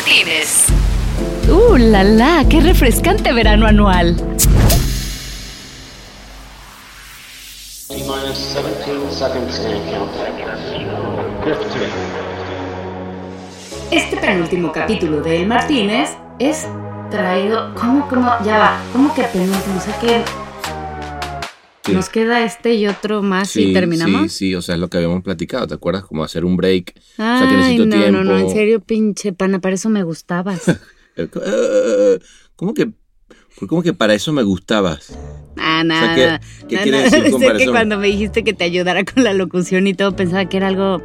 Martínez. ¡Uh, la la! ¡Qué refrescante verano anual! T-minus 17 seconds and counting. 15. Este penúltimo capítulo de Martínez es traído. ¿Cómo, cómo? Ya va. ¿Cómo que penúltimo? O sea que. Sí. Nos queda este y otro más y terminamos. Sí, sí, o sea, es lo que habíamos platicado, ¿te acuerdas? Como hacer un break. o sea, que Ay, necesito no, tiempo. no, no, en serio, pinche pana, para eso me gustabas. Eh, ¿Cómo que, cómo que para eso me gustabas? Ah, O nada. sea, ¿qué, qué no, quiere decir con sé para que eso? cuando me dijiste que te ayudara con la locución y todo, pensaba que era algo,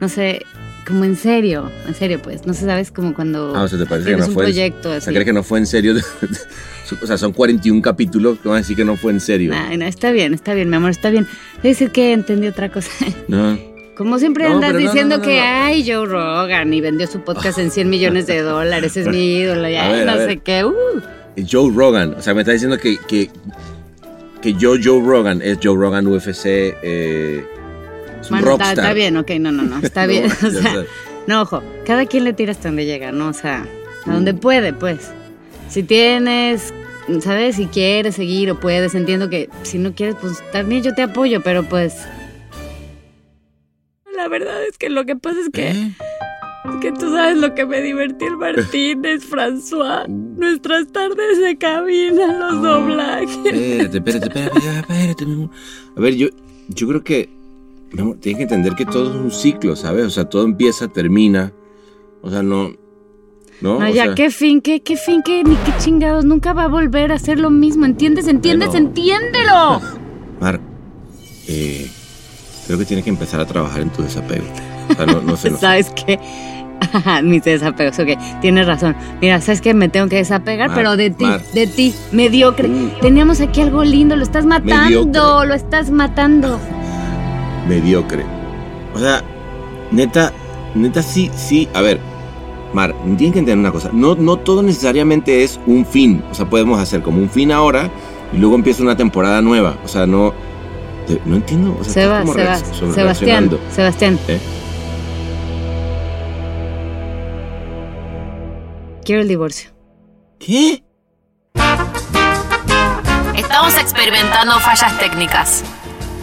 no sé, como en serio, en serio, pues. No sé, sabes, como cuando Ah, o sea, ¿te parece que tienes no un fue? proyecto O sea, ¿crees que no fue en serio? o sea, son 41 capítulos, ¿cómo vas a decir que no fue en serio? Ay, no, está bien, está bien, mi amor, está bien. Debe decir que entendí otra cosa. No. Como siempre No, andas no, diciendo no, no, que, no. ay, Joe Rogan y vendió su podcast en 100 millones de dólares, es mi ídolo, y ay, ver, no sé qué. Uh. Joe Rogan, o sea, me está diciendo que, que, que yo, Joe Rogan, es Joe Rogan UFC, eh, es un Bueno, está, rockstar. está bien, ok, no, no, no, está No, bien. o sea, no, ojo, cada quien le tira hasta donde llega, ¿no? O sea, a Mm. donde puede, pues. Si tienes, ¿sabes? Si quieres seguir o puedes, entiendo que si no quieres, pues también yo te apoyo, pero pues... La verdad es que lo que pasa es que... ¿Eh? Es que tú sabes lo que me divertí el Martínez, François. Nuestras tardes de cabina, los doblajes. Espérate, espérate, espérate, espérate, mi amor. A ver, yo, yo creo que tienes que entender que todo es un ciclo, ¿sabes? O sea, todo empieza, termina. O sea, no. No, No, ya, sea, qué fin, qué, qué fin, qué, ni qué chingados. Nunca va a volver a hacer lo mismo. ¿Entiendes? ¿Entiendes? Bueno. ¡Entiéndelo! Mar, eh, creo que tienes que empezar a trabajar en tu desapego. O sea, no, no sé, no sé. ¿Sabes qué? Mis desapegos, ok, tienes razón. Mira, ¿sabes qué? Me tengo que desapegar, Mar, pero de ti, Mar. de ti, mediocre. Mm. Teníamos aquí algo lindo, lo estás matando, Mediocre. lo estás matando. Mediocre. O sea, neta, neta sí, sí. A ver, Mar, tienes que entender una cosa. No, no todo necesariamente es un fin. O sea, podemos hacer como un fin ahora y luego empieza una temporada nueva. O sea, no. no entiendo. O sea, Seba, como Seba, reacc- sobre Sebastián. Sebastián. ¿Eh? Quiero el divorcio. ¿Qué? Estamos experimentando fallas técnicas.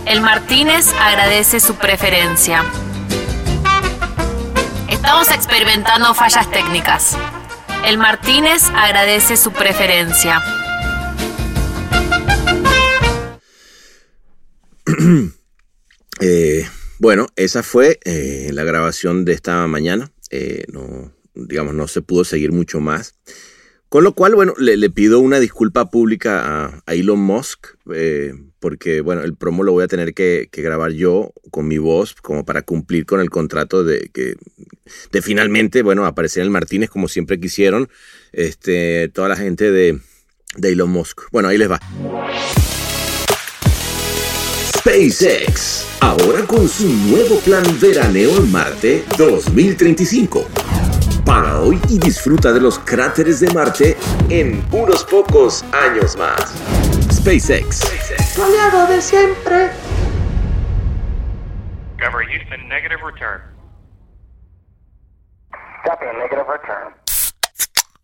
El Martínez agradece su preferencia. Estamos experimentando fallas técnicas. El Martínez agradece su preferencia. Eh, bueno, esa fue eh, la grabación de esta mañana. Eh, no, digamos, no se pudo seguir mucho más. Con lo cual, bueno, le, pido una disculpa pública a, Elon Musk, eh, porque, bueno, el promo lo voy a tener que, grabar yo con mi voz, como para cumplir con el contrato de que de finalmente, bueno, aparecer el Martínez como siempre quisieron, este, toda la gente de, de Elon Musk. Bueno, ahí les va. SpaceX, ahora con su nuevo plan veraneo en Marte 2035. Paga hoy y disfruta de los cráteres de Marte en unos pocos años más. SpaceX. aliado de siempre. Discovery Houston, negative return. Copy, negative return.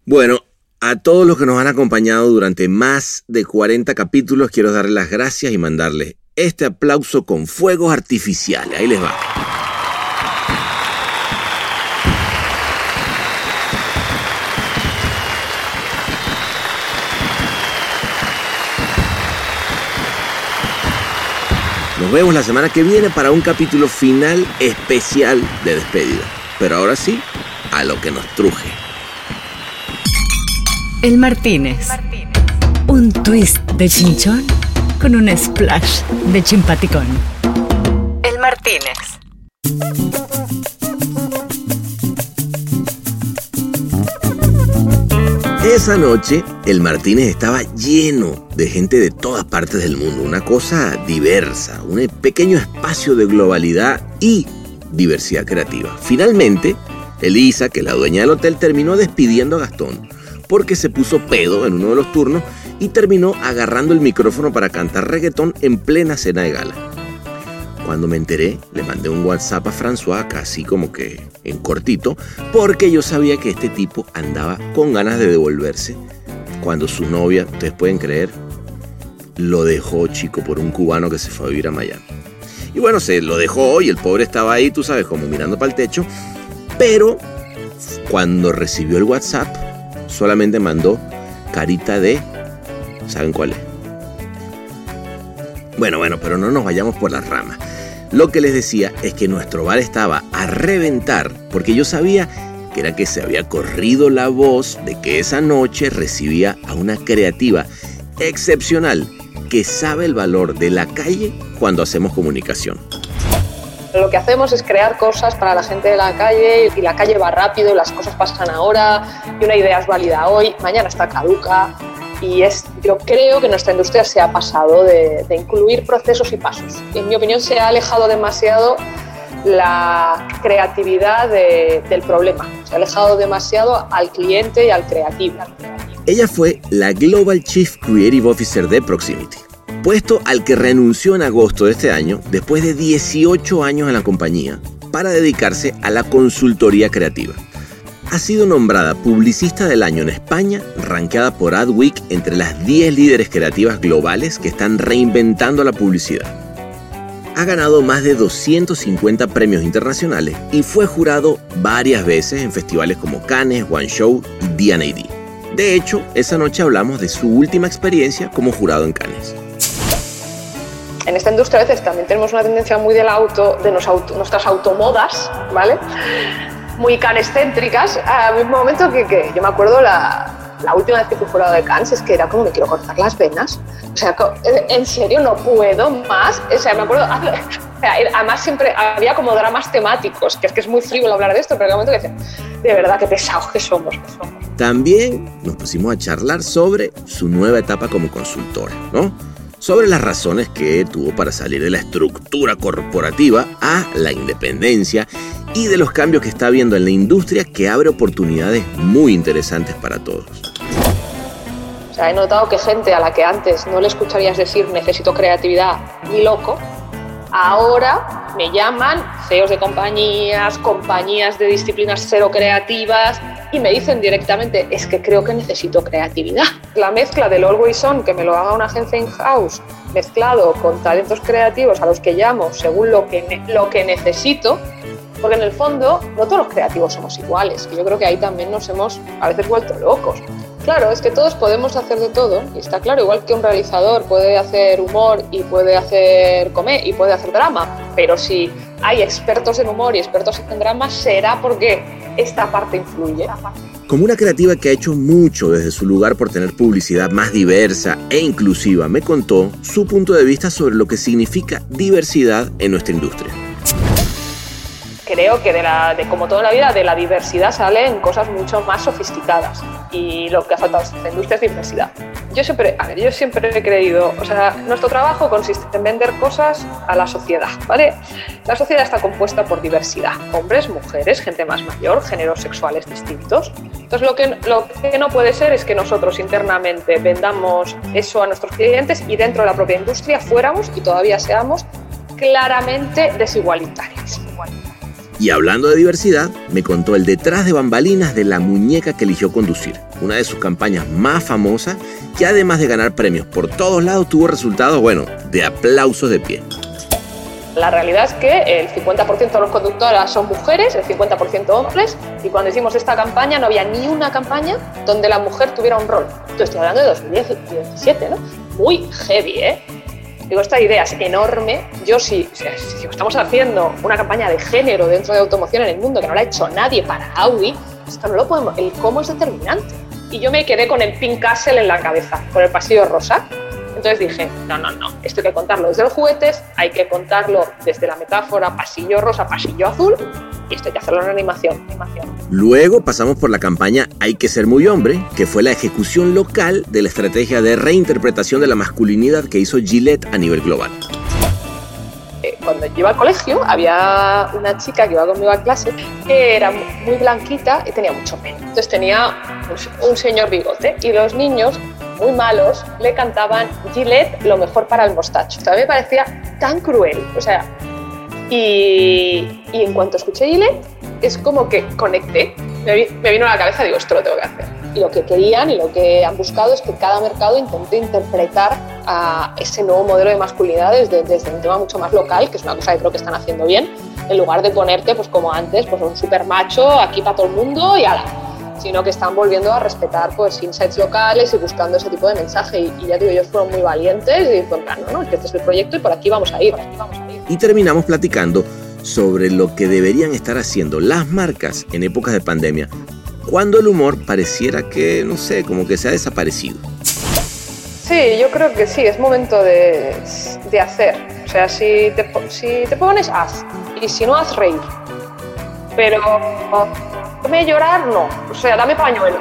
Bueno, a todos los que nos han acompañado durante más de 40 capítulos, quiero darles las gracias y mandarles este aplauso con fuegos artificiales. Ahí les va. Nos vemos la semana que viene para un capítulo final especial de despedida. Pero ahora sí, a lo que nos truje. El Martínez. Un twist de chinchón con un splash de chimpaticón. El Martínez. Esa noche, el Martínez estaba lleno de gente de todas partes del mundo, una cosa diversa, un pequeño espacio de globalidad y diversidad creativa. Finalmente, Elisa, que la dueña del hotel, terminó despidiendo a Gastón porque se puso pedo en uno de los turnos y terminó agarrando el micrófono para cantar reggaetón en plena cena de gala. Cuando me enteré, le mandé un WhatsApp a François, casi como que en cortito, porque yo sabía que este tipo andaba con ganas de devolverse cuando su novia, ustedes pueden creer, lo dejó chico por un cubano que se fue a vivir a Miami. Y bueno, se lo dejó y el pobre estaba ahí, tú sabes, como mirando para el techo, pero cuando recibió el WhatsApp, solamente mandó carita de... ¿Saben cuál es? Bueno, bueno, pero no nos vayamos por las ramas. Lo que les decía es que nuestro bar estaba a reventar porque yo sabía que era que se había corrido la voz de que esa noche recibía a una creativa excepcional que sabe el valor de la calle cuando hacemos comunicación. Lo que hacemos es crear cosas para la gente de la calle y la calle va rápido, las cosas pasan ahora y una idea es válida hoy, mañana está caduca y es, yo creo que nuestra industria se ha pasado de, incluir procesos y pasos. En mi opinión se ha alejado demasiado la creatividad de, del problema, se ha alejado demasiado al cliente y al creativo. Ella fue la Global Chief Creative Officer de Proximity, puesto al que renunció en agosto de este año después de 18 años en la compañía para dedicarse a la consultoría creativa. Ha sido nombrada publicista del año en España, rankeada por Adweek entre las 10 líderes creativas globales que están reinventando la publicidad. Ha ganado más de 250 premios internacionales y fue jurado varias veces en festivales como Cannes, One Show y D&AD. De hecho, esa noche hablamos de su última experiencia como jurado en Cannes. En esta industria a veces también tenemos una tendencia muy del auto, de nuestras automodas, ¿vale? Muy canescéntricas. A un momento que, que yo me acuerdo la, la última vez que fui jurado de Cannes es que era como me quiero cortar las venas. O sea, en serio no puedo más. O sea, me acuerdo. Además, siempre había como dramas temáticos, que es que es muy frívolo hablar de esto, pero en el momento que decía, de verdad, qué pesados que somos, que somos. También nos pusimos a charlar sobre su nueva etapa como consultora, ¿no? Sobre las razones que tuvo para salir de la estructura corporativa a la independencia y de los cambios que está viendo en la industria que abre oportunidades muy interesantes para todos. O sea, he notado que gente a la que antes no le escucharías decir necesito creatividad ni loco, ahora me llaman CEOs de compañías, compañías de disciplinas cero creativas y me dicen directamente es que creo que necesito creatividad. La mezcla del Always On, que me lo haga una agencia in-house, mezclado con talentos creativos a los que llamo según lo que, lo que necesito, porque en el fondo no todos los creativos somos iguales, que yo creo que ahí también nos hemos a veces vuelto locos. Claro, es que todos podemos hacer de todo, y está claro, igual que un realizador puede hacer humor y puede hacer comer y puede hacer drama, pero si hay expertos en humor y expertos en drama, será porque esta parte influye. Como una creativa que ha hecho mucho desde su lugar por tener publicidad más diversa e inclusiva, me contó su punto de vista sobre lo que significa diversidad en nuestra industria creo que de, la, de como toda la vida, de la diversidad salen cosas mucho más sofisticadas. Y lo que ha faltado en esta industria es diversidad. Yo siempre, a ver, yo siempre he creído, o sea, nuestro trabajo consiste en vender cosas a la sociedad, ¿vale? La sociedad está compuesta por diversidad, hombres, mujeres, gente más mayor, géneros sexuales distintos. Entonces, lo que, lo que no puede ser es que nosotros internamente vendamos eso a nuestros clientes y dentro de la propia industria fuéramos y todavía seamos claramente desigualitarios. Y hablando de diversidad, me contó el detrás de bambalinas de la muñeca que eligió conducir, una de sus campañas más famosas, que además de ganar premios por todos lados, tuvo resultados, bueno, de aplausos de pie. La realidad es que el 50% de los conductoras son mujeres, el 50% hombres, y cuando hicimos esta campaña no había ni una campaña donde la mujer tuviera un rol. estoy hablando de 2017, ¿no? Muy heavy, ¿eh? Digo, esta idea es enorme. Yo si, si, estamos haciendo una campaña de género dentro de automoción en el mundo que no la ha hecho nadie para Audi, esto no lo podemos, el cómo es determinante. Y yo me quedé con el Pink Castle en la cabeza, con el pasillo rosa. Entonces dije, no, no, no, esto hay que contarlo desde los juguetes, hay que contarlo desde la metáfora pasillo rosa, pasillo azul, y esto hay que hacerlo en animación, animación. Luego pasamos por la campaña Hay que ser muy hombre, que fue la ejecución local de la estrategia de reinterpretación de la masculinidad que hizo Gillette a nivel global. Eh, cuando yo iba al colegio había una chica que iba conmigo a clase que era muy blanquita y tenía mucho pelo. Entonces tenía un señor bigote y los niños muy malos le cantaban Gillette lo mejor para el mostacho. Todavía me parecía tan cruel. O sea, Y, y en cuanto escuché Gillette, es como que conecté. Me vino a la cabeza, digo, esto lo tengo que hacer. Y lo que querían y lo que han buscado es que cada mercado intente interpretar a ese nuevo modelo de masculinidad desde, desde un tema mucho más local, que es una cosa que creo que están haciendo bien, en lugar de ponerte, pues como antes, pues un super macho aquí para todo el mundo y ala sino que están volviendo a respetar pues insights locales y buscando ese tipo de mensaje y, y ya digo, ellos fueron muy valientes y plan, no, no, que este es el proyecto y por aquí vamos a ir, por aquí vamos a ir. Y terminamos platicando sobre lo que deberían estar haciendo las marcas en épocas de pandemia, cuando el humor pareciera que, no sé, como que se ha desaparecido. Sí, yo creo que sí, es momento de, de hacer. O sea, si te, si te pones, haz. Y si no, haz reír. Pero, dame llorar, no. O sea, dame pañuelo.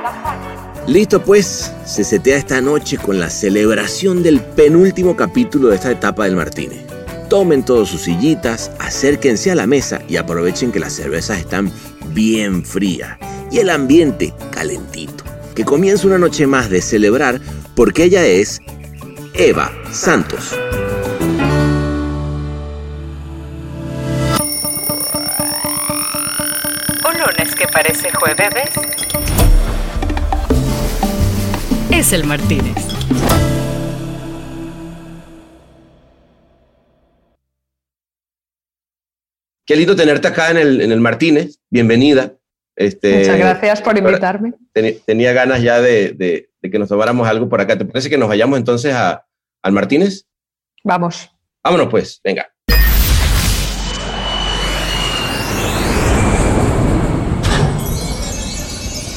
Listo pues, se setea esta noche con la celebración del penúltimo capítulo de esta etapa del Martínez. Tomen todos sus sillitas, acérquense a la mesa y aprovechen que las cervezas están bien frías y el ambiente calentito. Que comienza una noche más de celebrar porque ella es Eva Santos. Parece jueves es el Martínez. Qué lindo tenerte acá en el, en el Martínez. Bienvenida. Este, Muchas gracias por invitarme. tenía ganas ya de, de- de que nos tomáramos algo por acá. ¿Te parece que nos vayamos entonces a, al Martínez? Vamos. Vámonos pues, venga.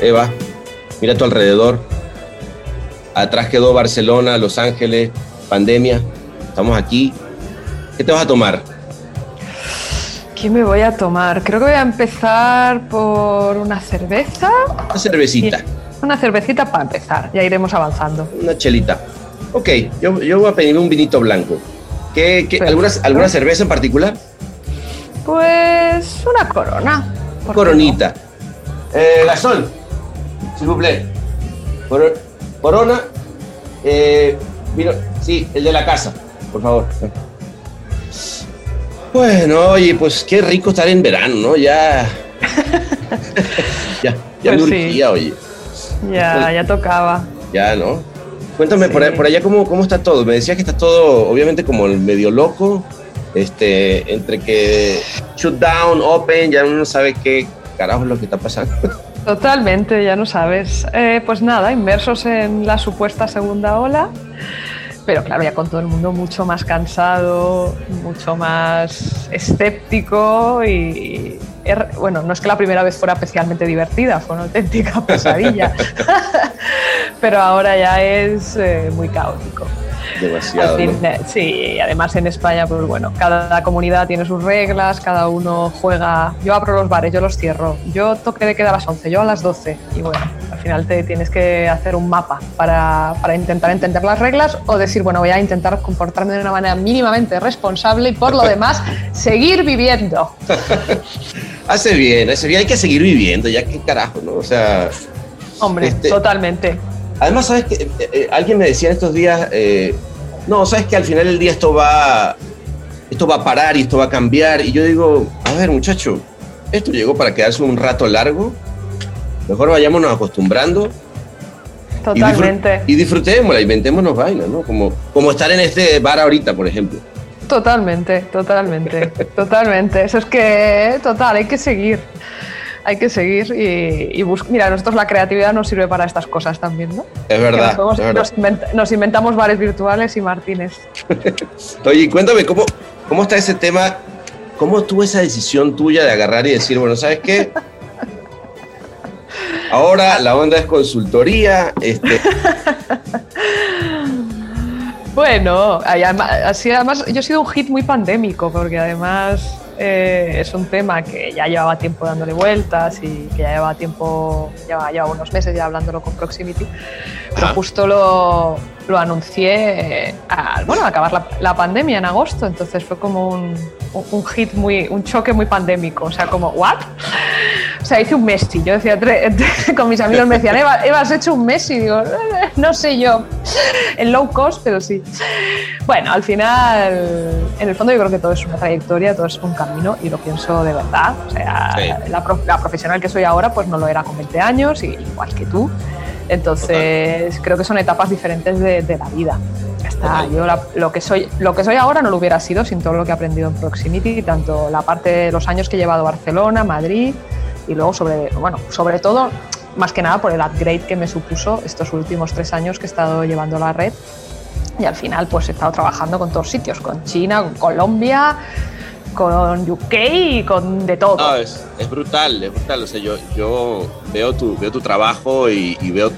Eva, mira a tu alrededor. Atrás quedó Barcelona, Los Ángeles, pandemia. Estamos aquí. ¿Qué te vas a tomar? ¿Qué me voy a tomar? Creo que voy a empezar por una cerveza. Una cervecita, Una cervecita para empezar. Ya iremos avanzando. una chelita. Ok, yo, yo voy a pedirme un vinito blanco. ¿Qué, alguna, ¿Alguna cerveza en particular? Pues una corona. ¿por qué Coronita. Eh, Gasol, s'il vous plaît. Cor- corona. eh, vino, sí, el de la casa, por favor. Bueno, oye, pues qué rico estar en verano, ¿no? Ya. ya, ya Pues me sí. urgía, oye. Ya, ya tocaba. Ya, ¿no? Cuéntame por, ahí- por allá cómo, cómo está todo. Me decías que está todo, obviamente, como el medio loco. Este, entre que shutdown, open, ya uno no sabe qué carajo es lo que está pasando. Totalmente, ya no sabes. Eh, pues nada, inmersos en la supuesta segunda ola, pero claro, ya con todo el mundo mucho más cansado, mucho más escéptico y, er- bueno, no es que la primera vez fuera especialmente divertida, fue una auténtica pesadilla, pero ahora ya es eh, muy caótico. Demasiado. Fin, ¿no? eh, sí, además en España, pues bueno, cada comunidad tiene sus reglas, cada uno juega. Yo abro los bares, yo los cierro. Yo toque de queda a las 11, yo a las 12. Y bueno, al final te tienes que hacer un mapa para, para intentar entender las reglas o decir, bueno, voy a intentar comportarme de una manera mínimamente responsable y por lo demás seguir viviendo. Hace bien, hace bien, hay que seguir viviendo, ya qué carajo, ¿no? O sea, Hombre, Este- totalmente. Además, ¿sabes que eh, eh, Alguien me decía en estos días, eh, no, ¿sabes que al final del día esto va, esto va a parar y esto va a cambiar? Y yo digo, a ver, muchacho, esto llegó para quedarse un rato largo, mejor vayámonos acostumbrando y, Totalmente. y disfrutémosla, inventémonos vainas, ¿no? Como, como estar en este bar ahorita, por ejemplo. Totalmente, totalmente, totalmente. Eso es que, total, hay que seguir. Hay que seguir y, y bus- Mira, nosotros la creatividad nos sirve para estas cosas también, ¿no? Es verdad, nos, podemos- es verdad. nos invent- nos inventamos bares virtuales y Martínez. Oye, cuéntame, ¿cómo, ¿cómo está ese tema? ¿Cómo estuvo esa decisión tuya de agarrar y decir, bueno, ¿sabes qué? Ahora la onda es consultoría. Este, Bueno, además, así, además yo he sido un hit muy pandémico porque además eh, es un tema que ya llevaba tiempo dándole vueltas y que ya llevaba tiempo, llevaba, llevaba unos meses ya hablándolo con Proximity, pero justo lo, lo anuncié eh, al, bueno, al acabar la, la pandemia en agosto, entonces fue como un, un- hit muy, un choque muy pandémico, o sea, como, ¿what? O sea, hice un Messi. Yo decía, con mis amigos me decían, Eva, Eva, has hecho un Messi. Digo, "Eh, no sé yo. En low cost, pero sí. Bueno, al final, en el fondo yo creo que todo es una trayectoria, todo es un camino y lo pienso de verdad. O sea, Sí. la, la profesional que soy ahora, pues no lo era con 20 años, y- igual que tú. Entonces, creo que son etapas diferentes de, de la vida. Está. Total. Yo la- lo, que soy, lo que soy ahora no lo hubiera sido sin todo lo que he aprendido en Proximity, tanto la parte de los años que he llevado a Barcelona, Madrid y luego sobre, bueno, sobre todo, más que nada por el upgrade que me supuso estos últimos tres años que he estado llevando la red. Y al final, pues he estado trabajando con todos sitios, con China, con Colombia, con UK y con de todo. No, es, es brutal, es brutal. O sea, yo, yo veo, tu, veo tu trabajo y, veo,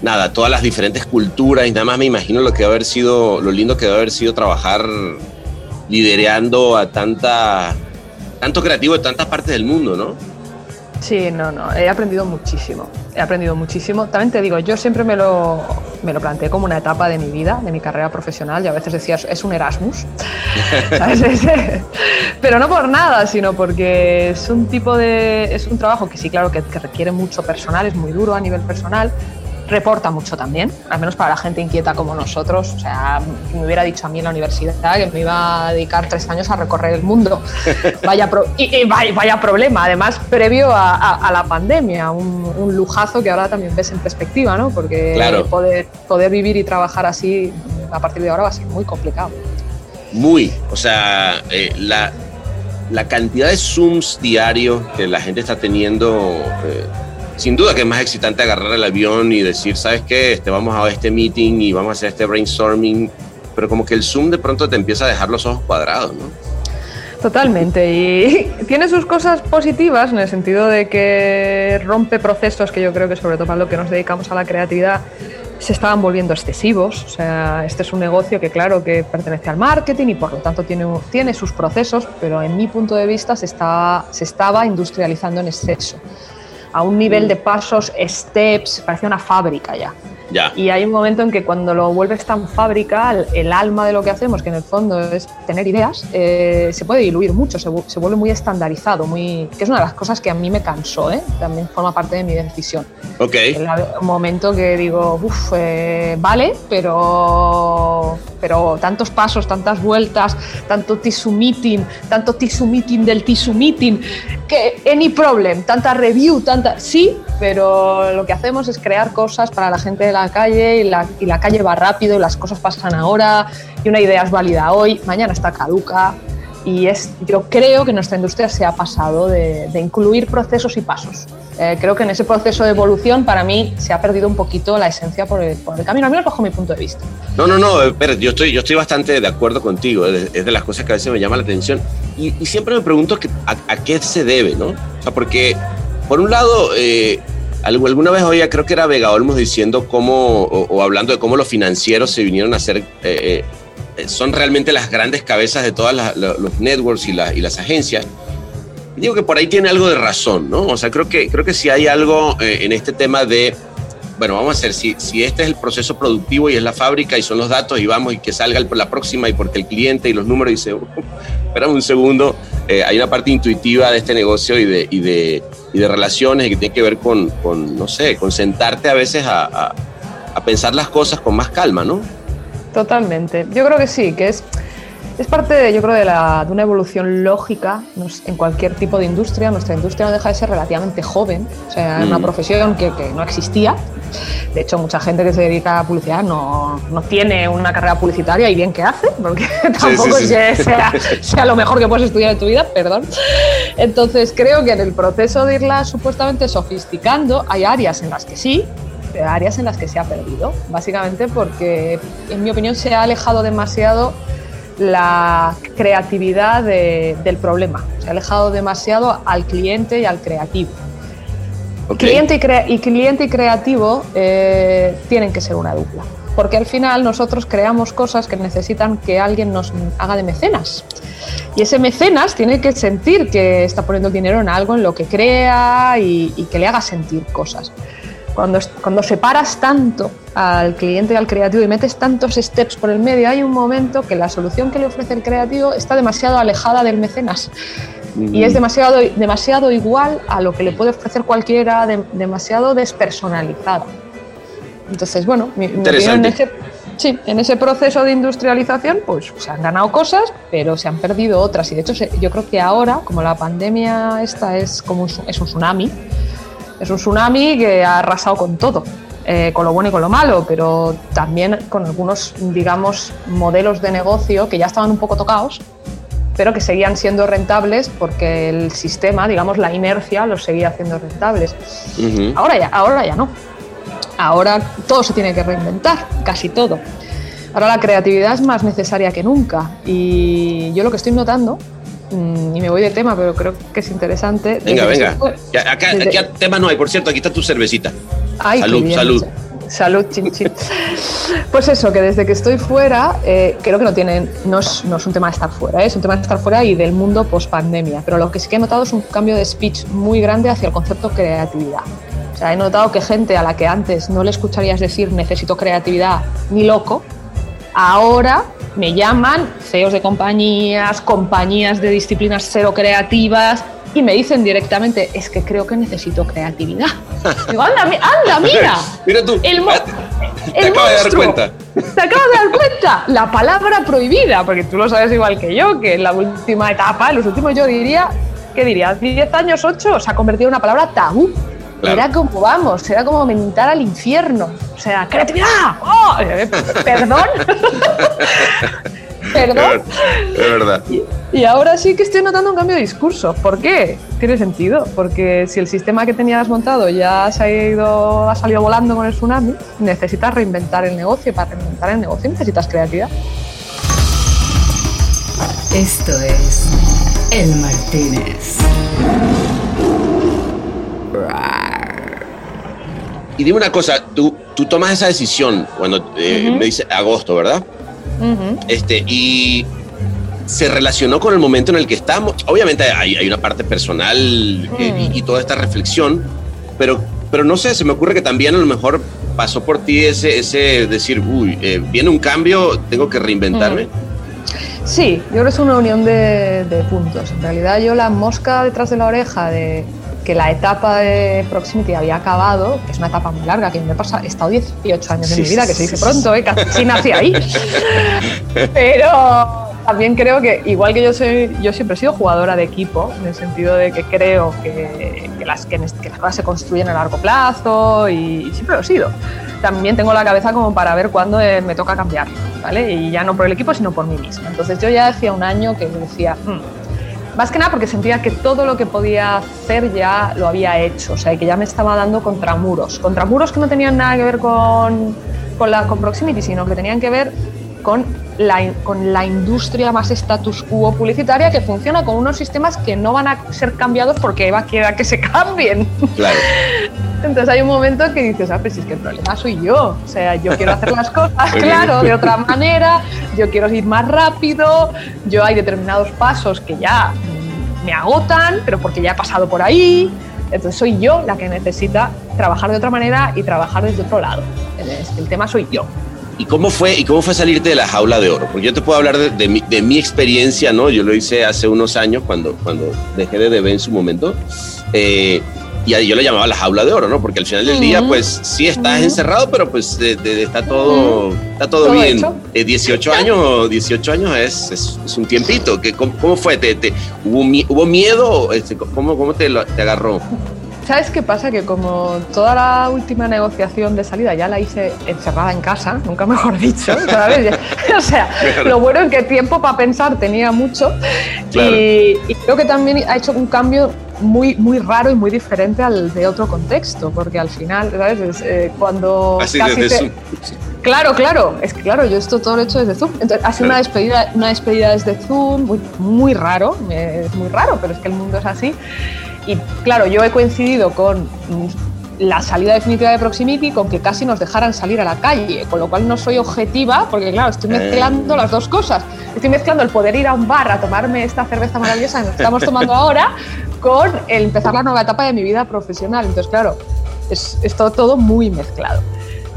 nada, todas las diferentes culturas y nada más me imagino lo que debe haber sido, lo lindo que debe haber sido trabajar liderando a tanta, tanto creativo de tantas partes del mundo, ¿no? Sí, no, no, he aprendido muchísimo, he aprendido muchísimo. También te digo, yo siempre me lo, me lo planteé como una etapa de mi vida, de mi carrera profesional, y a veces decías, es un Erasmus, Pero no por nada, sino porque es un tipo de, es un trabajo que sí, claro, que, que requiere mucho personal, es muy duro a nivel personal, reporta mucho también, al menos para la gente inquieta como nosotros. O sea, me hubiera dicho a mí en la universidad que me iba a dedicar tres años a recorrer el mundo. Vaya, pro- y, y vaya, vaya problema, además previo a, a- a la pandemia, un, un lujazo que ahora también ves en perspectiva, ¿no? Porque Claro. poder, poder vivir y trabajar así a partir de ahora va a ser muy complicado. Muy, o sea, eh, la, la cantidad de Zooms diarios que la gente está teniendo, eh, sin duda que es más excitante agarrar el avión y decir, ¿sabes qué? Este, vamos a este meeting y vamos a hacer este brainstorming, pero como que el Zoom de pronto te empieza a dejar los ojos cuadrados, ¿no? Totalmente, y tiene sus cosas positivas en el sentido de que rompe procesos que yo creo que sobre todo para lo que nos dedicamos a la creatividad se estaban volviendo excesivos. O sea, este es un negocio que claro que pertenece al marketing y por lo tanto tiene, tiene sus procesos, pero en mi punto de vista se, está, se estaba industrializando en exceso. A un nivel de pasos, steps, parecía una fábrica ya. Ya. Y hay un momento en que cuando lo vuelves tan fábrica, el, alma de lo que hacemos, que en el fondo es tener ideas, eh, se puede diluir mucho, se, se vuelve muy estandarizado, muy, que es una de las cosas que a mí me cansó, ¿eh? también forma parte de mi decisión. Ok. El un momento que digo, uff, vale, pero, pero tantos pasos, tantas vueltas, tanto tissue meeting, tanto tissue meeting del tissue meeting, que any problem, tanta review, tanta... Sí, pero lo que hacemos es crear cosas para la gente de la calle y la, y la calle va rápido y las cosas pasan ahora y una idea es válida hoy, mañana está caduca. Y es, yo creo que nuestra industria se ha pasado de, de incluir procesos y pasos. Eh, creo que en ese proceso de evolución, para mí, se ha perdido un poquito la esencia por el, por el camino, al menos bajo mi punto de vista. No, no, no, espera, yo estoy, yo estoy bastante de acuerdo contigo, es de, las cosas que a veces me llama la atención y, y siempre me pregunto que- a, qué se debe, ¿no? O sea, porque por un lado, eh, alguna vez oía, creo que era Vega Olmos diciendo cómo, o, o hablando de cómo los financieros se vinieron a hacer, eh, eh, son realmente las grandes cabezas de todos los networks y, la- y las agencias. Digo que por ahí tiene algo de razón, ¿no? O sea, creo que, creo que si hay algo eh, en este tema de bueno, vamos a hacer, si, si este es el proceso productivo y es la fábrica y son los datos y vamos y que salga la próxima y porque el cliente y los números dice, "Uh, espérame un segundo, eh, hay una parte intuitiva de este negocio y de, y de, y de relaciones que tiene que ver con, con, no sé, con sentarte a veces a- a pensar las cosas con más calma, ¿no? Totalmente. Yo creo que sí, que es, es parte, de, yo creo, de, la, de una evolución lógica nos- en cualquier tipo de industria. Nuestra industria no deja de ser relativamente joven, o sea, es una Mm. profesión que, que no existía. De hecho, mucha gente que se dedica a publicidad no, no tiene una carrera publicitaria y bien que hace, porque tampoco sí, sí. es que sea, sea lo mejor que puedes estudiar en tu vida, perdón. Entonces, creo que en el proceso de irla supuestamente sofisticando, hay áreas en las que sí, pero áreas en las que se ha perdido, básicamente porque, en mi opinión, se ha alejado demasiado la creatividad de- del problema, se ha alejado demasiado al cliente y al creativo. Ok. Cliente y, cliente y creativo eh, tienen que ser una dupla. porque al final nosotros creamos cosas que necesitan que alguien nos haga de mecenas. Y ese mecenas tiene que sentir que está poniendo el dinero en algo en lo que crea y, y que le haga sentir cosas. Cuando, cuando separas tanto al cliente y al creativo y metes tantos steps por el medio, hay un momento que la solución que le ofrece el creativo está demasiado alejada del mecenas. Y es demasiado, demasiado igual a lo que le puede ofrecer cualquiera, de- demasiado despersonalizada. Entonces, bueno, mi, mi opinión en ese, sí, en ese proceso de industrialización, pues se han ganado cosas, pero se han perdido otras. Y de hecho, yo creo que ahora, como la pandemia esta es como un, es un tsunami, es un tsunami que ha arrasado con todo, eh, con lo bueno y con lo malo, pero también con algunos, digamos, modelos de negocio que ya estaban un poco tocados, pero que seguían siendo rentables porque el sistema, digamos, la inercia los seguía haciendo rentables. Ahora ya, ahora ya no. Ahora todo se tiene que reinventar, casi todo. Ahora la creatividad es más necesaria que nunca. Y yo lo que estoy notando, y me voy de tema, pero creo que es interesante. Venga, desde venga. estoy- Ya, acá, desde- aquí tema no hay, por cierto, aquí está tu cervecita. Ay, salud, bien, salud. Salud, chin, chin. Pues eso, que desde que estoy fuera, eh, creo que no tienen, no es, no es un tema de estar fuera, ¿eh? es un tema de estar fuera y del mundo post pandemia. Pero lo que sí que he notado es un cambio de speech muy grande hacia el concepto creatividad. O sea, he notado que gente a la que antes no le escucharías decir necesito creatividad ni loco, ahora me llaman CEOs de compañías, compañías de disciplinas cero creativas y me dicen directamente, es que creo que necesito creatividad. Digo, anda, anda, mira. Mira tú. El te el acabas de dar cuenta. ¿Te acabas de dar cuenta? La palabra prohibida, porque tú lo sabes igual que yo, que en la última etapa, en los últimos yo diría, ¿qué diría? 10 años, 8, se ha convertido en una palabra tabú. Claro. Era como, vamos, era como mentar al infierno. O sea, creatividad. ¡Oh! Eh, Perdón. Perdón. Es verdad. Y ahora sí que estoy notando un cambio de discurso. ¿Por qué? Tiene sentido, porque si el sistema que tenías montado ya se ha ido, ha salido volando con el tsunami, necesitas reinventar el negocio. Y para reinventar el negocio necesitas creatividad. Esto es El Martínez. Y dime una cosa, tú, tú tomas esa decisión cuando eh, Ujú. me dice agosto, ¿verdad? Ujú. Este, y se relacionó con el momento en el que estamos. Obviamente hay, hay una parte personal que- y, y toda esta reflexión, pero, pero no sé, se me ocurre que también a lo mejor pasó por ti ese, ese decir, uy, eh, viene un cambio, tengo que reinventarme. Sí, yo creo que es una unión de, de puntos. En realidad yo la mosca detrás de la oreja de que la etapa de Proximity había acabado, que es una etapa muy larga, que me pasa, he estado 18 años Sí, en mi vida, que se dice pronto, ¿eh? casi nací ahí. Pero también creo que, igual que yo soy, yo siempre he sido jugadora de equipo, en el sentido de que creo que, que las, que, que las cosas se construyen a largo plazo y, y siempre lo he sido. También tengo la cabeza como para ver cuándo eh, me toca cambiar, ¿vale? Y ya no por el equipo, sino por mí misma. Entonces yo ya hacía un año que decía, "Hmm". Más que nada porque sentía que todo lo que podía hacer ya lo había hecho, o sea, que ya me estaba dando contramuros, contramuros que no tenían nada que ver con, con la con proximity, sino que tenían que ver con la, con la industria más status quo publicitaria que funciona con unos sistemas que no van a ser cambiados porque Eva quiera que se cambien. Claro. Entonces hay un momento en que dices, ah, pues es que el problema soy yo. O sea, yo quiero hacer las cosas, claro, de otra manera, yo quiero ir más rápido, yo hay determinados pasos que ya mm, me agotan, pero porque ya he pasado por ahí. Entonces soy yo la que necesita trabajar de otra manera y trabajar desde otro lado. El, tema soy yo. ¿Y cómo fue y cómo fue salirte de la jaula de oro? Porque yo te puedo hablar de, de mi, de mi experiencia, ¿no? Yo lo hice hace unos años cuando, cuando dejé de DB en su momento. Eh, y yo le llamaba la jaula de oro, ¿no? Porque al final del día, pues sí estás Ujú. encerrado, pero pues de- de- está todo, está todo, Todo bien. Eh, 18 años, 18 años es, es, es un tiempito. ¿Qué, cómo, cómo fue? ¿Te, te- hubo, ¿Hubo miedo? Este, ¿Cómo, cómo te, te agarró? ¿Sabes qué pasa? Que como toda la última negociación de salida ya la hice encerrada en casa, nunca mejor dicho, o sea, lo bueno es que tiempo para pensar tenía mucho Claro. y, y creo que también ha hecho un cambio muy, muy raro y muy diferente al de otro contexto, porque al final, ¿sabes? Es, eh, cuando Así casi desde te- Zoom. Claro, claro, es que claro, yo esto todo lo he hecho desde Zoom. Entonces, ha sido una despedida, una despedida desde Zoom, muy, muy raro, es muy raro, pero es que el mundo es así. Y claro, yo he coincidido con la salida definitiva de Proximity con que casi nos dejaran salir a la calle, con lo cual no soy objetiva, porque claro, estoy mezclando las dos cosas. Estoy mezclando el poder ir a un bar a tomarme esta cerveza maravillosa que nos estamos tomando ahora con el empezar la nueva etapa de mi vida profesional. Entonces, claro, es, es todo, todo muy mezclado.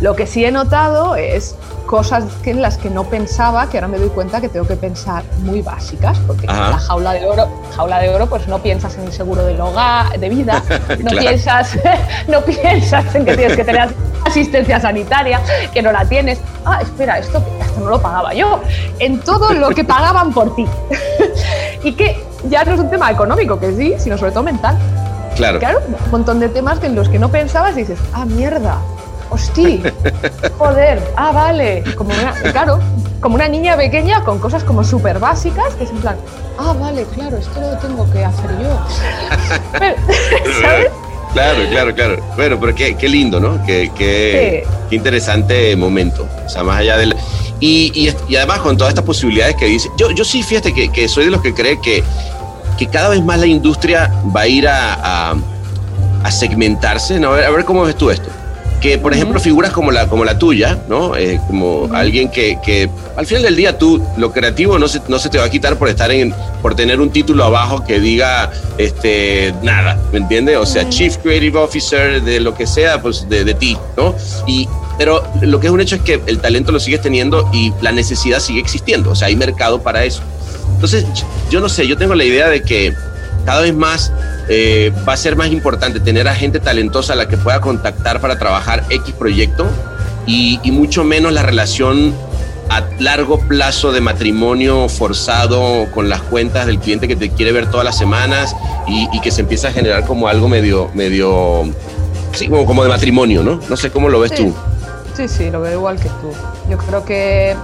Lo que sí he notado es cosas que en las que no pensaba, que ahora me doy cuenta que tengo que pensar muy básicas, porque Ajá. en la jaula de oro, jaula de oro, pues no piensas en el seguro del hogar, de vida, no Claro. piensas, no piensas en que tienes que tener asistencia sanitaria, que no la tienes. Ah, espera, esto, esto no lo pagaba yo. En todo lo que pagaban por ti. y que ya no es un tema económico, que sí, sino sobre todo mental. Claro. Claro, un montón de temas en los que no pensabas y dices, ah, mierda, hostia, joder, ah, vale. Como una, claro, como una niña pequeña con cosas como súper básicas, que es en plan, ah, vale, claro, esto lo tengo que hacer yo. Pero, ¿Sabes? Claro, claro, claro. Bueno, pero qué, qué lindo, ¿no? Qué, qué, qué interesante momento. O sea, más allá del... Y, y, y además con todas estas posibilidades que dice, yo, yo sí, fíjate que, que soy de los que cree que, que cada vez más la industria va a ir a, a, a segmentarse, ¿no? A ver, a ver cómo ves tú esto. Que, por ejemplo, figuras como la, como la tuya, ¿no? Eh, como alguien que, que al final del día tú, lo creativo no se, no se te va a quitar por estar en, por tener un título abajo que diga, este, nada, ¿me entiendes? O sea, Chief Creative Officer de lo que sea, pues de, de ti, ¿no? Y, pero lo que es un hecho es que el talento lo sigues teniendo y la necesidad sigue existiendo, o sea, hay mercado para eso. Entonces, yo no sé, yo tengo la idea de que cada vez más eh, va a ser más importante tener a gente talentosa a la que pueda contactar para trabajar X proyecto y, y mucho menos la relación a largo plazo de matrimonio forzado con las cuentas del cliente que te quiere ver todas las semanas y, y que se empieza a generar como algo medio, medio, sí, como, como de matrimonio, ¿no? No sé cómo lo ves Sí. tú. Sí, sí, lo veo igual que tú. Yo creo que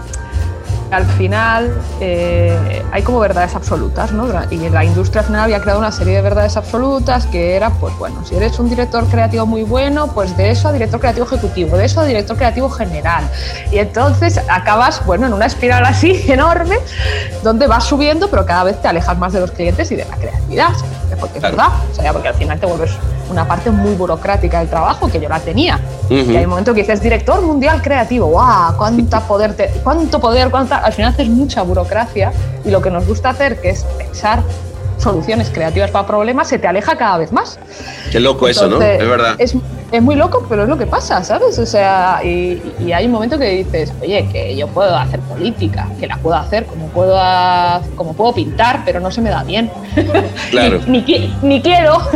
al final eh, hay como verdades absolutas, ¿no? Y la industria al final había creado una serie de verdades absolutas que era, pues bueno, si eres un director creativo muy bueno, pues de eso a director creativo ejecutivo, de eso a director creativo general. Y entonces acabas, bueno, en una espiral así enorme, donde vas subiendo, pero cada vez te alejas más de los clientes y de la creatividad, porque es verdad, o sea, porque al final te vuelves una parte muy burocrática del trabajo que yo la tenía. Y hay un momento que dices, director mundial creativo, ¡guau! ¡Cuánta poder! te- ¿Cuánto poder? Cuánta... Al final haces mucha burocracia y lo que nos gusta hacer, que es pensar soluciones creativas para problemas, se te aleja cada vez más. Qué loco eso, ¿no? Es verdad. Es, es muy loco, pero es lo que pasa, ¿sabes? O sea, y, y hay un momento que dices, oye, que yo puedo hacer política, que la puedo hacer como puedo, como puedo pintar, pero no se me da bien. Claro. ni, qui- ni quiero.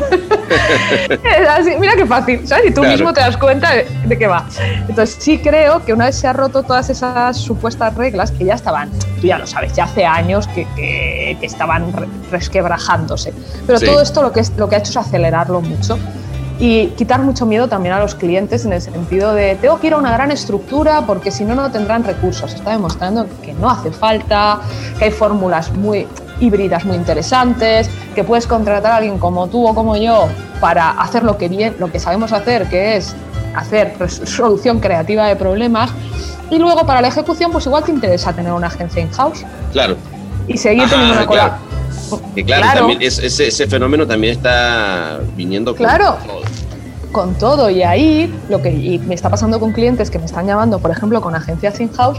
Es así, mira qué fácil, ¿sabes? Y tú Claro. mismo te das cuenta de, de qué va. Entonces sí creo que una vez se han roto todas esas supuestas reglas que ya estaban, tú ya lo sabes, ya hace años que, que- que estaban re- resquebrajándose. Pero Sí. todo esto lo que, es, lo que ha hecho es acelerarlo mucho y quitar mucho miedo también a los clientes en el sentido de tengo que ir a una gran estructura porque si no no tendrán recursos. Está demostrando que no hace falta, que hay fórmulas muy híbridas muy interesantes, que puedes contratar a alguien como tú o como yo para hacer lo que bien, lo que sabemos hacer, que es hacer solución creativa de problemas. Y luego para la ejecución, pues igual te interesa tener una agencia in-house Claro. y seguir Ajá, teniendo una cola. Que claro, Claro. también es- ese, ese fenómeno también está viniendo con Claro. todo. con todo y ahí lo que y me está pasando con clientes que me están llamando, por ejemplo, con agencias in-house,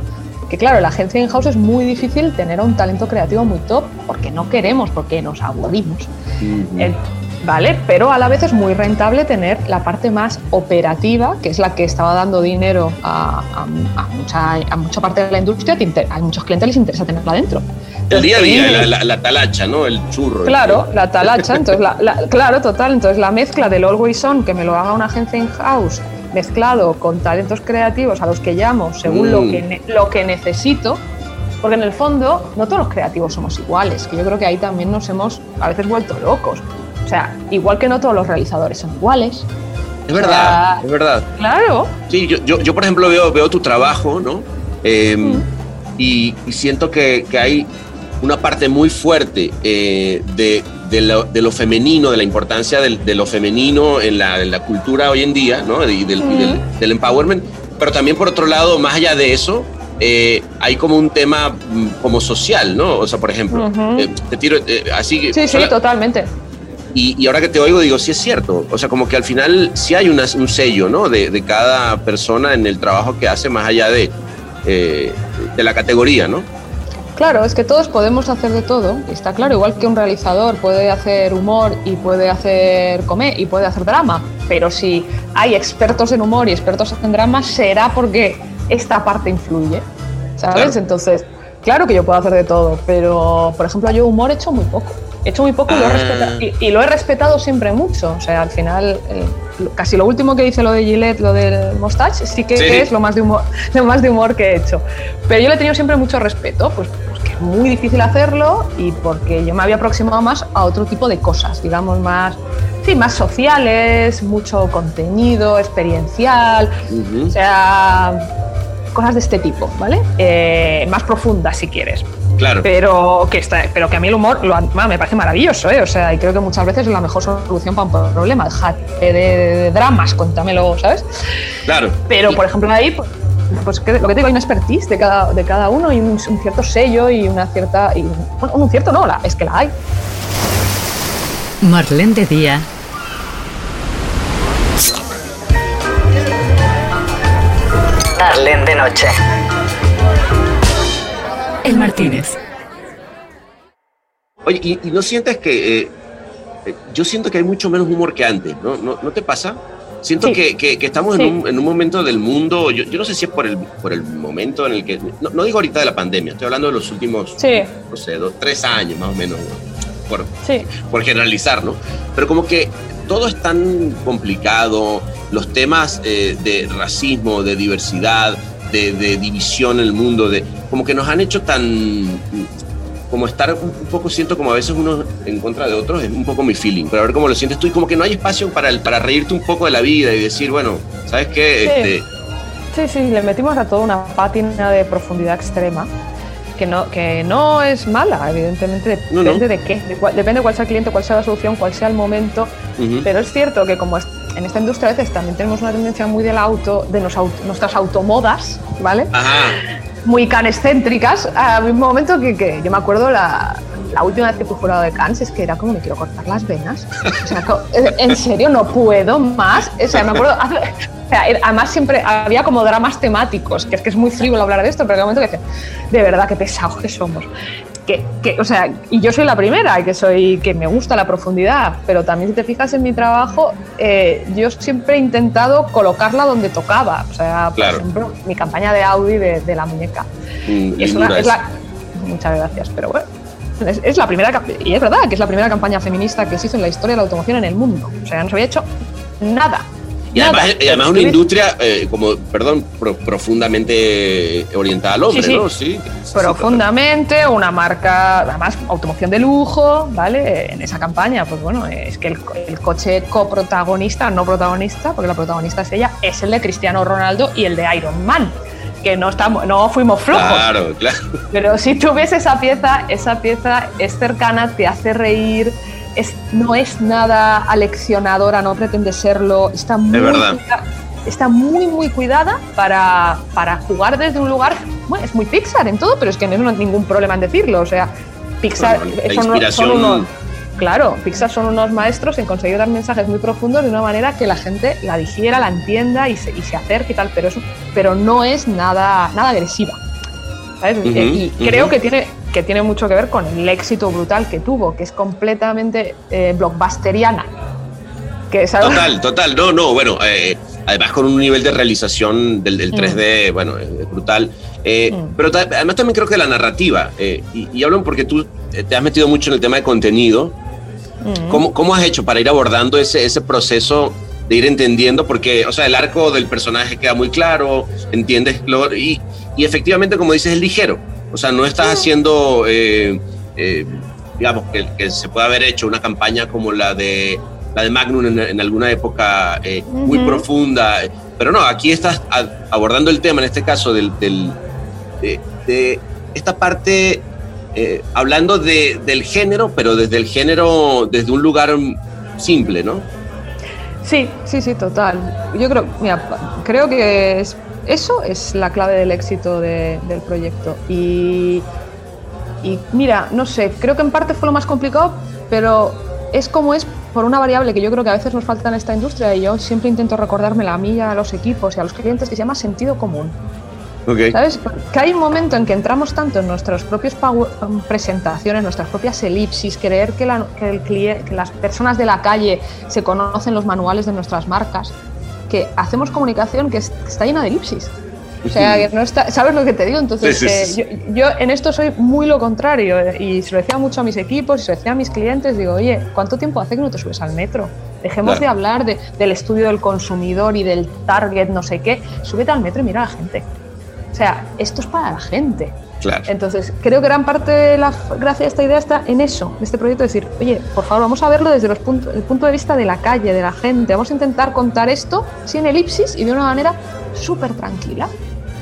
que claro, la agencia in-house es muy difícil tener a un talento creativo muy top porque no queremos, porque nos aburrimos. El- ¿Vale? Pero a la vez es muy rentable tener la parte más operativa, que es la que estaba dando dinero a, a- a mucha, a mucha parte de la industria, a muchos clientes les interesa tenerla dentro. El día a día, la, la- la talacha, ¿no? El churro. Claro, la talacha, entonces la, la- claro, total, entonces la mezcla del Always On, que me lo haga una agencia in-house, mezclado con talentos creativos a los que llamo según lo, Mm. que lo que necesito, porque en el fondo no todos los creativos somos iguales, que yo creo que ahí también nos hemos a veces vuelto locos. O sea, igual que no todos los realizadores son iguales. Es verdad, es verdad. Claro. Sí, yo, yo, yo, por ejemplo veo, veo tu trabajo, ¿no? Eh, y, y siento que, que hay una parte muy fuerte eh, de, de lo, de lo femenino, de la importancia del- de, lo femenino en la, en la cultura hoy en día, ¿no? Y del, y del- del empowerment. Pero también, por otro lado, más allá de eso, eh, hay como un tema mm, como social, ¿no? O sea, por ejemplo, Ujú. eh, te tiro eh, así. Sí, sí, sola- totalmente. Y, y ahora que te oigo, digo, sí es cierto. O sea, como que al final sí hay una- un sello, ¿no? De, de cada persona en el trabajo que hace, más allá de, eh, de la categoría, ¿no? Claro, es que todos podemos hacer de todo, está claro, igual que un realizador puede hacer humor y puede hacer comer y puede hacer drama, pero si hay expertos en humor y expertos en drama, será porque esta parte influye, ¿sabes? Claro. Entonces, claro que yo puedo hacer de todo, pero por ejemplo yo humor he hecho muy poco. He hecho muy poco y, lo he Ah. respetado, y, y lo he respetado siempre mucho. O sea, al final, eh, casi lo último que hice, lo de Gillette, lo del mustache, sí que Sí. es lo más, de humor, lo más de humor que he hecho. Pero yo le he tenido siempre mucho respeto, pues porque es muy difícil hacerlo y porque yo me había aproximado más a otro tipo de cosas, digamos, más, sí, más sociales, mucho contenido, experiencial, o sea, cosas de este tipo, ¿vale? Eh, más profundas, si quieres. Claro. Pero que, está, pero que a mí el humor lo, me parece maravilloso, ¿eh? O sea, y creo que muchas veces es la mejor solución para un problema. Déjate de, de dramas, cuéntamelo, ¿sabes? Claro. Pero, por ejemplo, ahí, pues, pues que- lo que te digo, hay una expertise de cada, de cada uno y un, un cierto sello y una cierta. Y, bueno, un cierto no, la, es que la hay. Marlene de Día. Marlene de noche. El Martínez. Oye, ¿y, y no sientes que... eh, eh, yo siento que hay mucho menos humor que antes, ¿no? ¿No, no te pasa? Siento Sí. que, que- que estamos Sí. en, un, en un momento del mundo, yo, yo no sé si es por el, por el momento en el que... No, no digo ahorita de la pandemia, estoy hablando de los últimos, Sí. no sé, dos, tres años más o menos, por, Sí. por generalizar, ¿no? Pero como que todo es tan complicado, los temas eh, de racismo, de diversidad, de, de división en el mundo, de, como que nos han hecho tan... Como estar un, un poco, siento como a veces uno en contra de otros, es un poco mi feeling, pero a ver cómo lo sientes tú y como que no hay espacio para, el- para reírte un poco de la vida y decir, bueno, ¿sabes qué? Sí. Este, Sí, sí, le metimos a toda una pátina de profundidad extrema. Que no, que no es mala, evidentemente, No, no. depende de qué, de cuál- depende de cuál sea el cliente, cuál sea la solución, cuál sea el momento. Pero es cierto que como en esta industria a veces también tenemos una tendencia muy del auto, de nos auto- nuestras automodas, ¿vale? Ajá, Muy canescéntricas. A un momento que, que yo me acuerdo la, la última vez que fui jurado de Cannes es que era como me quiero cortar las venas. O sea, en serio, no puedo más. O sea, me acuerdo. además siempre había como dramas temáticos, que es que es muy frívolo hablar de esto, pero en un momento que dice, de verdad, qué pesados que somos. Que, que, o sea, y yo soy la primera, que soy que me gusta la profundidad, pero también si te fijas en mi trabajo, eh, yo siempre he intentado colocarla donde tocaba. O sea, por Claro. ejemplo, mi campaña de Audi de, de la muñeca. Mm, Y es lindura una- es esa. la- muchas gracias, pero bueno. Es, es la primera, y es verdad que es la primera campaña feminista que se hizo en la historia de la automoción en el mundo. O sea, no se había hecho nada. Y además, Nada. y además una industria, eh, como, perdón, pro- profundamente orientada al hombre, Sí, sí. ¿no? Sí. profundamente, una marca, además, automoción de lujo, ¿vale? En esa campaña, pues bueno, es que el, el coche coprotagonista, no protagonista, porque la protagonista es ella, es el de Cristiano Ronaldo y el de Iron Man, que no, estamos, no fuimos flojos. Claro, claro. Pero si tú ves esa pieza, esa pieza es cercana, te hace reír, es, no es nada aleccionadora, no pretende serlo, está muy, cuida- está muy, muy cuidada para, para jugar desde un lugar, bueno, es muy Pixar en todo, pero es que no hay ningún problema en decirlo, o sea, Pixar Bueno, la son- son inspiración- unos- Claro, Pixar son unos maestros en conseguir dar mensajes muy profundos de una manera que la gente la digiera, la entienda y se, y se acerque y tal, pero eso, pero no es nada, nada agresiva. y creo que tiene, que tiene mucho que ver con el éxito brutal que tuvo, que es completamente eh, blockbusteriana. Que es algo- Total, total. No, no, bueno, eh, además con un nivel de realización del, del Mm. 3D, bueno, es es brutal. Eh, Pero ta- además también creo que la narrativa, eh, y, y hablan porque tú te has metido mucho en el tema de contenido. Mm. ¿Cómo, cómo has hecho para ir abordando ese, ese proceso de ir entendiendo? Porque, o sea, el arco del personaje queda muy claro, entiendes, lo- y, y efectivamente, como dices, es ligero. O sea, no estás haciendo, eh, eh, digamos, que, que se pueda haber hecho una campaña como la de, la de Magnum en, en alguna época eh, muy profunda. Pero no, aquí estás abordando el tema, en este caso, del, del- de, de esta parte, eh, hablando de- del género, pero desde el género, desde un lugar simple, ¿no? Sí, sí, sí, total. Yo creo, mira, creo que es- eso es la clave del éxito de- del proyecto. Y, y mira, no sé, creo que en parte fue lo más complicado, pero es como es por una variable que yo creo que a veces nos falta en esta industria y yo siempre intento recordármela a mí a los equipos y a los clientes que se llama sentido común. Ok. ¿Sabes? Que hay un momento en que entramos tanto en nuestras propias um, presentaciones, nuestras propias elipsis, creer que, la- que el que las personas de la calle se conocen los manuales de nuestras marcas, que hacemos comunicación que, es- que está llena de elipsis. O sea, que no está, ¿sabes lo que te digo? Entonces, Sí, sí, eh, sí. Yo, yo en esto soy muy lo contrario eh, y se lo decía mucho a mis equipos y se lo decía a mis clientes, digo, oye, ¿cuánto tiempo hace que no te subes al metro? Dejemos Claro. de hablar de- del estudio del consumidor y del target, no sé qué, súbete al metro y mira a la gente. O sea, esto es para la gente. Claro. Entonces, creo que gran parte de la gracia de esta idea está en eso, de este proyecto, decir, oye, por favor, vamos a verlo desde los punto- el punto de vista de la calle, de la gente, vamos a intentar contar esto sin elipsis y de una manera súper tranquila.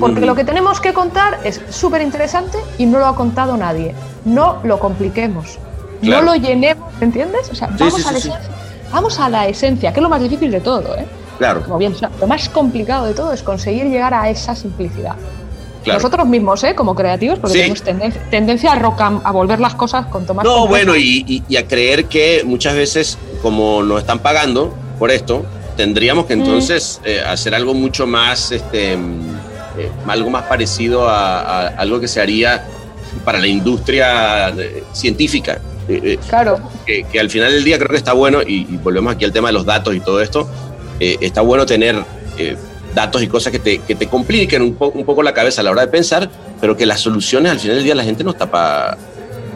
Porque lo que tenemos que contar es súper interesante y no lo ha contado nadie. No lo compliquemos, Claro. no lo llenemos, ¿entiendes? O sea, Sí, vamos, sí, a la sí, vamos a la esencia, que es lo más difícil de todo, ¿eh? Claro, Como bien, lo más complicado de todo es conseguir llegar a esa simplicidad. Claro. Nosotros mismos, ¿eh? como creativos, porque Sí. tenemos tenden- tendencia a, roca- a volver las cosas con más No, bueno, y, y- y a creer que muchas veces, como nos están pagando por esto, tendríamos que Mm. entonces eh, hacer algo mucho más, este, mm, eh, algo más parecido a, a algo que se haría para la industria eh, científica. Claro, que, que al final del día creo que está bueno, y, y volvemos aquí al tema de los datos y todo esto, está bueno tener datos y cosas que te, que te compliquen un, po- un poco la cabeza a la hora de pensar, pero que las soluciones al final del día la gente no está para...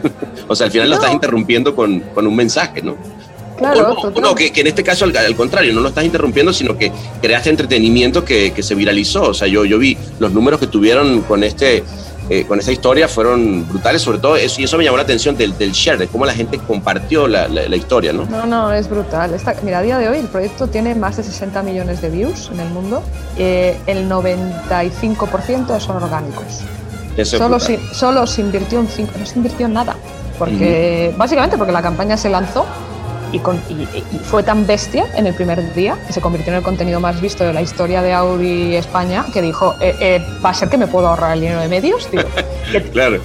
o sea, al final lo estás interrumpiendo con, con un mensaje, ¿no? claro, o no, total. o no, que, que en este caso al, al contrario, no lo estás interrumpiendo, sino que creaste entretenimiento que, que se viralizó. O sea, yo, yo vi los números que tuvieron con este... eh, con esta historia fueron brutales, sobre todo eso, y eso me llamó la atención del, del share, de cómo la gente compartió la, la- la historia, ¿no? No, no, es brutal. Esta- mira, a día de hoy el proyecto tiene más de 60 millones de views en el mundo. Eh, el 95% son orgánicos. Eso es Solo se, solo se invirtió un 5, no se invirtió en nada. Porque, básicamente porque la campaña se lanzó y, con- y- y fue tan bestia en el primer día que se convirtió en el contenido más visto de la historia de Audi España que dijo, eh, eh, va a ser que me puedo ahorrar el dinero de medios, tío. que, Claro.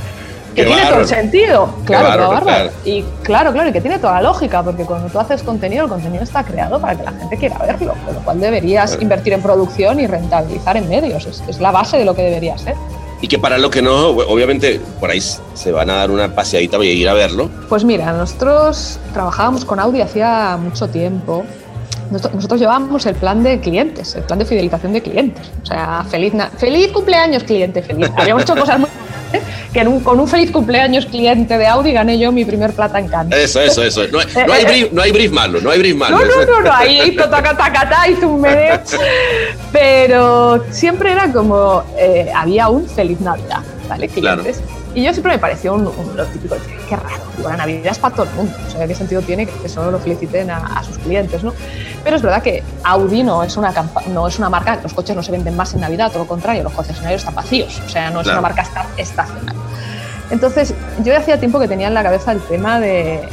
que Qué tiene todo el bárbaro. sentido. Claro, todo bárbaro. claro. Y claro, claro, y que tiene toda la lógica, porque cuando tú haces contenido, el contenido está creado para que la gente quiera verlo, con lo cual deberías Claro. invertir en producción y rentabilizar en medios. Es, es la base de lo que debería ser. Y que para los que no, obviamente por ahí se van a dar una paseadita y ir a verlo. Pues mira, nosotros trabajábamos con Audi hacía mucho tiempo. Nosotros, llevábamos el plan de clientes, el plan de fidelización de clientes. O sea, feliz, feliz cumpleaños cliente, feliz. Habíamos hecho cosas muy. Que en un- con un feliz cumpleaños cliente de Audi gané yo mi primer plata en Cannes. Eso, eso, eso. No, no hay, brief, no hay brief malo, no hay brief malo. No, no, no, no, ahí hizo taca, taca, ta, hizo un meneo. Pero siempre era como, eh, había un feliz Navidad, ¿vale? Claro. Y yo siempre me pareció un, un- lo típico, qué, raro, digo, la Navidad es para todo el mundo, o sea, ¿qué sentido tiene que, solo lo feliciten a, a sus clientes, no? Pero es verdad que Audi no es, una no es una marca, los coches no se venden más en Navidad, todo lo contrario, los concesionarios están vacíos, o sea, no es Claro. una marca esta- estacional. Entonces, yo ya hacía tiempo que tenía en la cabeza el tema de,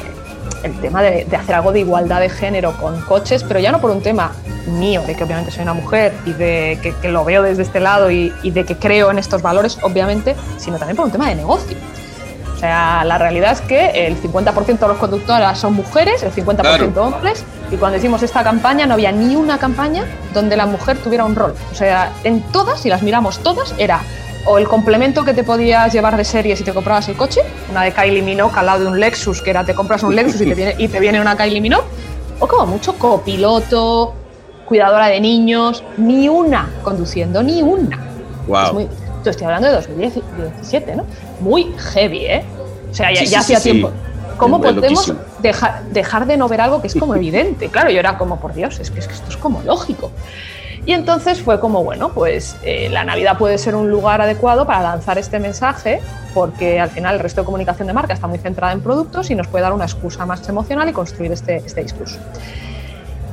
el tema de, de hacer algo de igualdad de género con coches, pero ya no por un tema mío, de que obviamente soy una mujer y de que, que lo veo desde este lado y, y de que creo en estos valores, obviamente, sino también por un tema de negocio. O sea, la realidad es que el 50% de los conductoras son mujeres, el 50% Claro. hombres, y cuando hicimos esta campaña no había ni una campaña donde la mujer tuviera un rol. O sea, en todas, si las miramos todas, era o el complemento que te podías llevar de serie si te comprabas el coche, una de Kylie Minogue al lado de un Lexus, que era te compras un Lexus y te viene, y te viene una Kylie Minogue, o como mucho copiloto, cuidadora de niños, ni una conduciendo, ni una. Wow. Es muy- yo estoy hablando de 2017, ¿no? Muy heavy, ¿eh? O sea, ya, Sí, sí, ya sí, hacía sí. tiempo. ¿Cómo Es podemos dejar, dejar de no ver algo que es como evidente? Claro, yo era como, por Dios, es que, es que esto es como lógico. Y entonces fue como, bueno, pues eh, la Navidad puede ser un lugar adecuado para lanzar este mensaje, porque al final el resto de comunicación de marca está muy centrada en productos y nos puede dar una excusa más emocional y construir este, este discurso.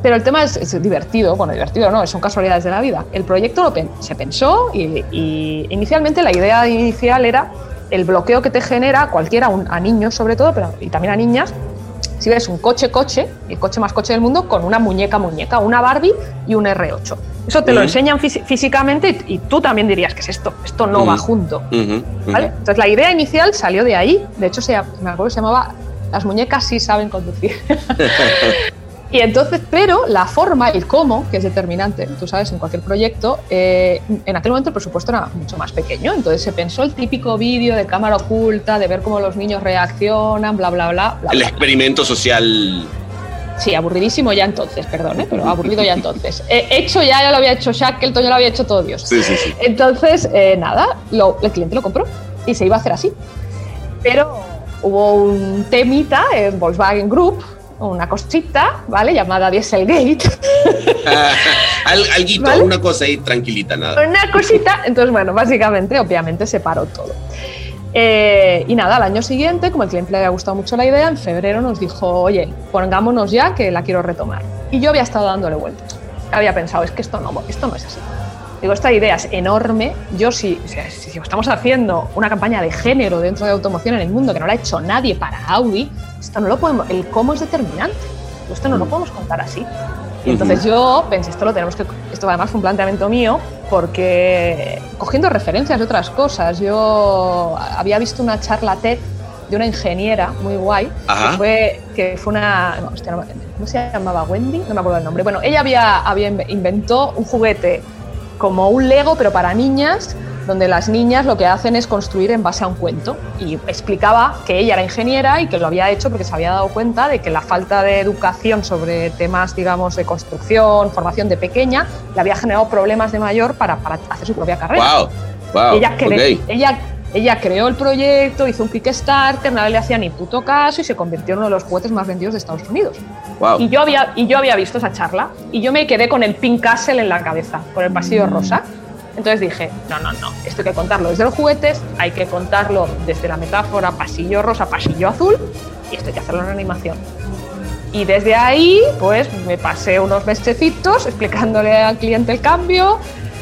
Pero el tema es, divertido, bueno, divertido no, son casualidades de la vida. El proyecto se pensó y, y inicialmente la idea inicial era el bloqueo que te genera cualquiera, un- a niños sobre todo, pero y también a niñas, ves un coche coche, el coche más coche del mundo, con una muñeca muñeca, una Barbie y un R8. Eso te lo enseñan físicamente y, y tú también dirías que es esto, esto no va junto. Entonces la idea inicial salió de ahí, de hecho se, me acuerdo se llamaba Las muñecas sí saben conducir. Y entonces, pero la forma, el cómo, que es determinante, tú sabes, en cualquier proyecto, eh, en aquel momento el presupuesto era mucho más pequeño. Entonces se pensó el típico vídeo de cámara oculta, de ver cómo los niños reaccionan, bla, bla, bla. bla, El experimento social. Sí, aburridísimo ya entonces, perdón, ¿eh? pero aburrido ya entonces. Eh, hecho ya, ya lo había hecho Shackleton, ya lo había hecho todo Dios. Sí, sí, sí. Entonces, eh, nada, lo- el cliente lo compró y se iba a hacer así. Pero hubo un temita en Volkswagen Group, una cosita, ¿vale? Llamada Dieselgate. Al, alguito, ¿Vale? una cosa ahí tranquilita, nada. una cosita. Entonces, bueno, básicamente, obviamente, se paró todo. Eh, y nada, al año siguiente, como el cliente le había gustado mucho la idea, en febrero nos dijo, oye, pongámonos ya que la quiero retomar. Y yo había estado dándole vueltas. Había pensado, es que esto no, esto no es así. Digo, esta idea es enorme. Yo, si, sea, si estamos haciendo una campaña de género dentro de automoción en el mundo que no la ha hecho nadie para Audi, esto no lo podemos, el cómo es determinante. Esto no lo podemos contar así. Y entonces yo pensé, esto lo tenemos que. Esto además fue un planteamiento mío, porque cogiendo referencias de otras cosas, yo había visto una charla TED de una ingeniera muy guay, Ajá. que fue, que fue una. no, hostia, no ¿Cómo se llamaba? Wendy, no me acuerdo el nombre. Bueno, ella había, había inve- inventó un juguete como un Lego, pero para niñas, donde las niñas lo que hacen es construir en base a un cuento. Y explicaba que ella era ingeniera y que lo había hecho porque se había dado cuenta de que la falta de educación sobre temas, digamos, de construcción, formación de pequeña, le había generado problemas de mayor para, para hacer su propia carrera. Wow, wow. ella, cre- ok. ella, ella creó el proyecto, hizo un Kickstarter, nadie le hacía ni puto caso y se convirtió en uno de los juguetes más vendidos de Estados Unidos. Wow. Y yo, había, y yo había visto esa charla y yo me quedé con el Pink Castle en la cabeza, con el pasillo rosa. Entonces dije, no, no, no, esto hay que contarlo desde los juguetes, hay que contarlo desde la metáfora pasillo rosa, pasillo azul, y esto hay que hacerlo en animación. Y desde ahí, pues me pasé unos mesecitos explicándole al cliente el cambio,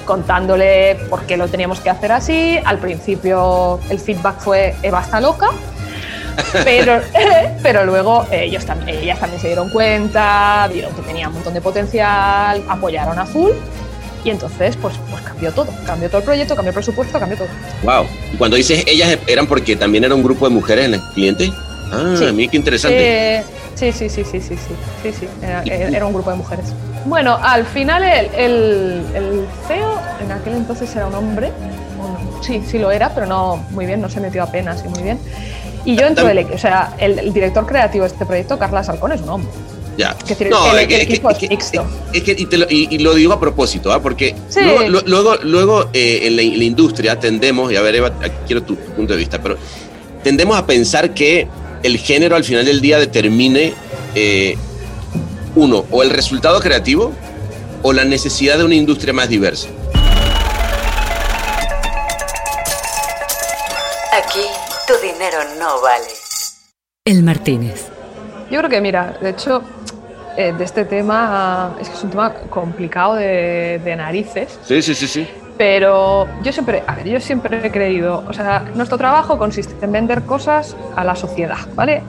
contándole por qué lo teníamos que hacer así. Al principio el feedback fue Eva está loca, pero, pero luego ellos también, ellas también se dieron cuenta, vieron que tenía un montón de potencial, apoyaron a full y entonces pues, pues cambió todo, cambió todo el proyecto, cambió el presupuesto, cambió todo. Wow. Y cuando dices ellas eran porque también era un grupo de mujeres en el cliente. Ah, Sí. mira qué interesante. Eh, Sí, sí, sí, sí, sí, sí, sí, sí. Era, era un grupo de mujeres. Bueno, al final el, el, el CEO en aquel entonces era un hombre. Bueno, sí, sí lo era, pero no muy bien, no se metió apenas y muy bien. Y yo entro del o sea, el, el, director creativo de este proyecto, Carla Salcón, es un hombre. Ya. Es decir, no, el, es que, equipo es, mixto. Y, lo, y, lo, digo a propósito, ¿ah? porque sí. luego, luego, luego eh, en la, la, industria tendemos, y a ver, Eva, quiero tu punto de vista, pero tendemos a pensar que el género al final del día determine, eh, uno, o el resultado creativo o la necesidad de una industria más diversa. Aquí tu dinero no vale. El Martínez. Yo creo que, mira, de hecho, eh, de este tema, es que es un tema complicado de, de narices, Sí, sí, sí, sí. Pero yo siempre, a ver, yo siempre he creído, o sea, nuestro trabajo consiste en vender cosas a la sociedad, ¿vale?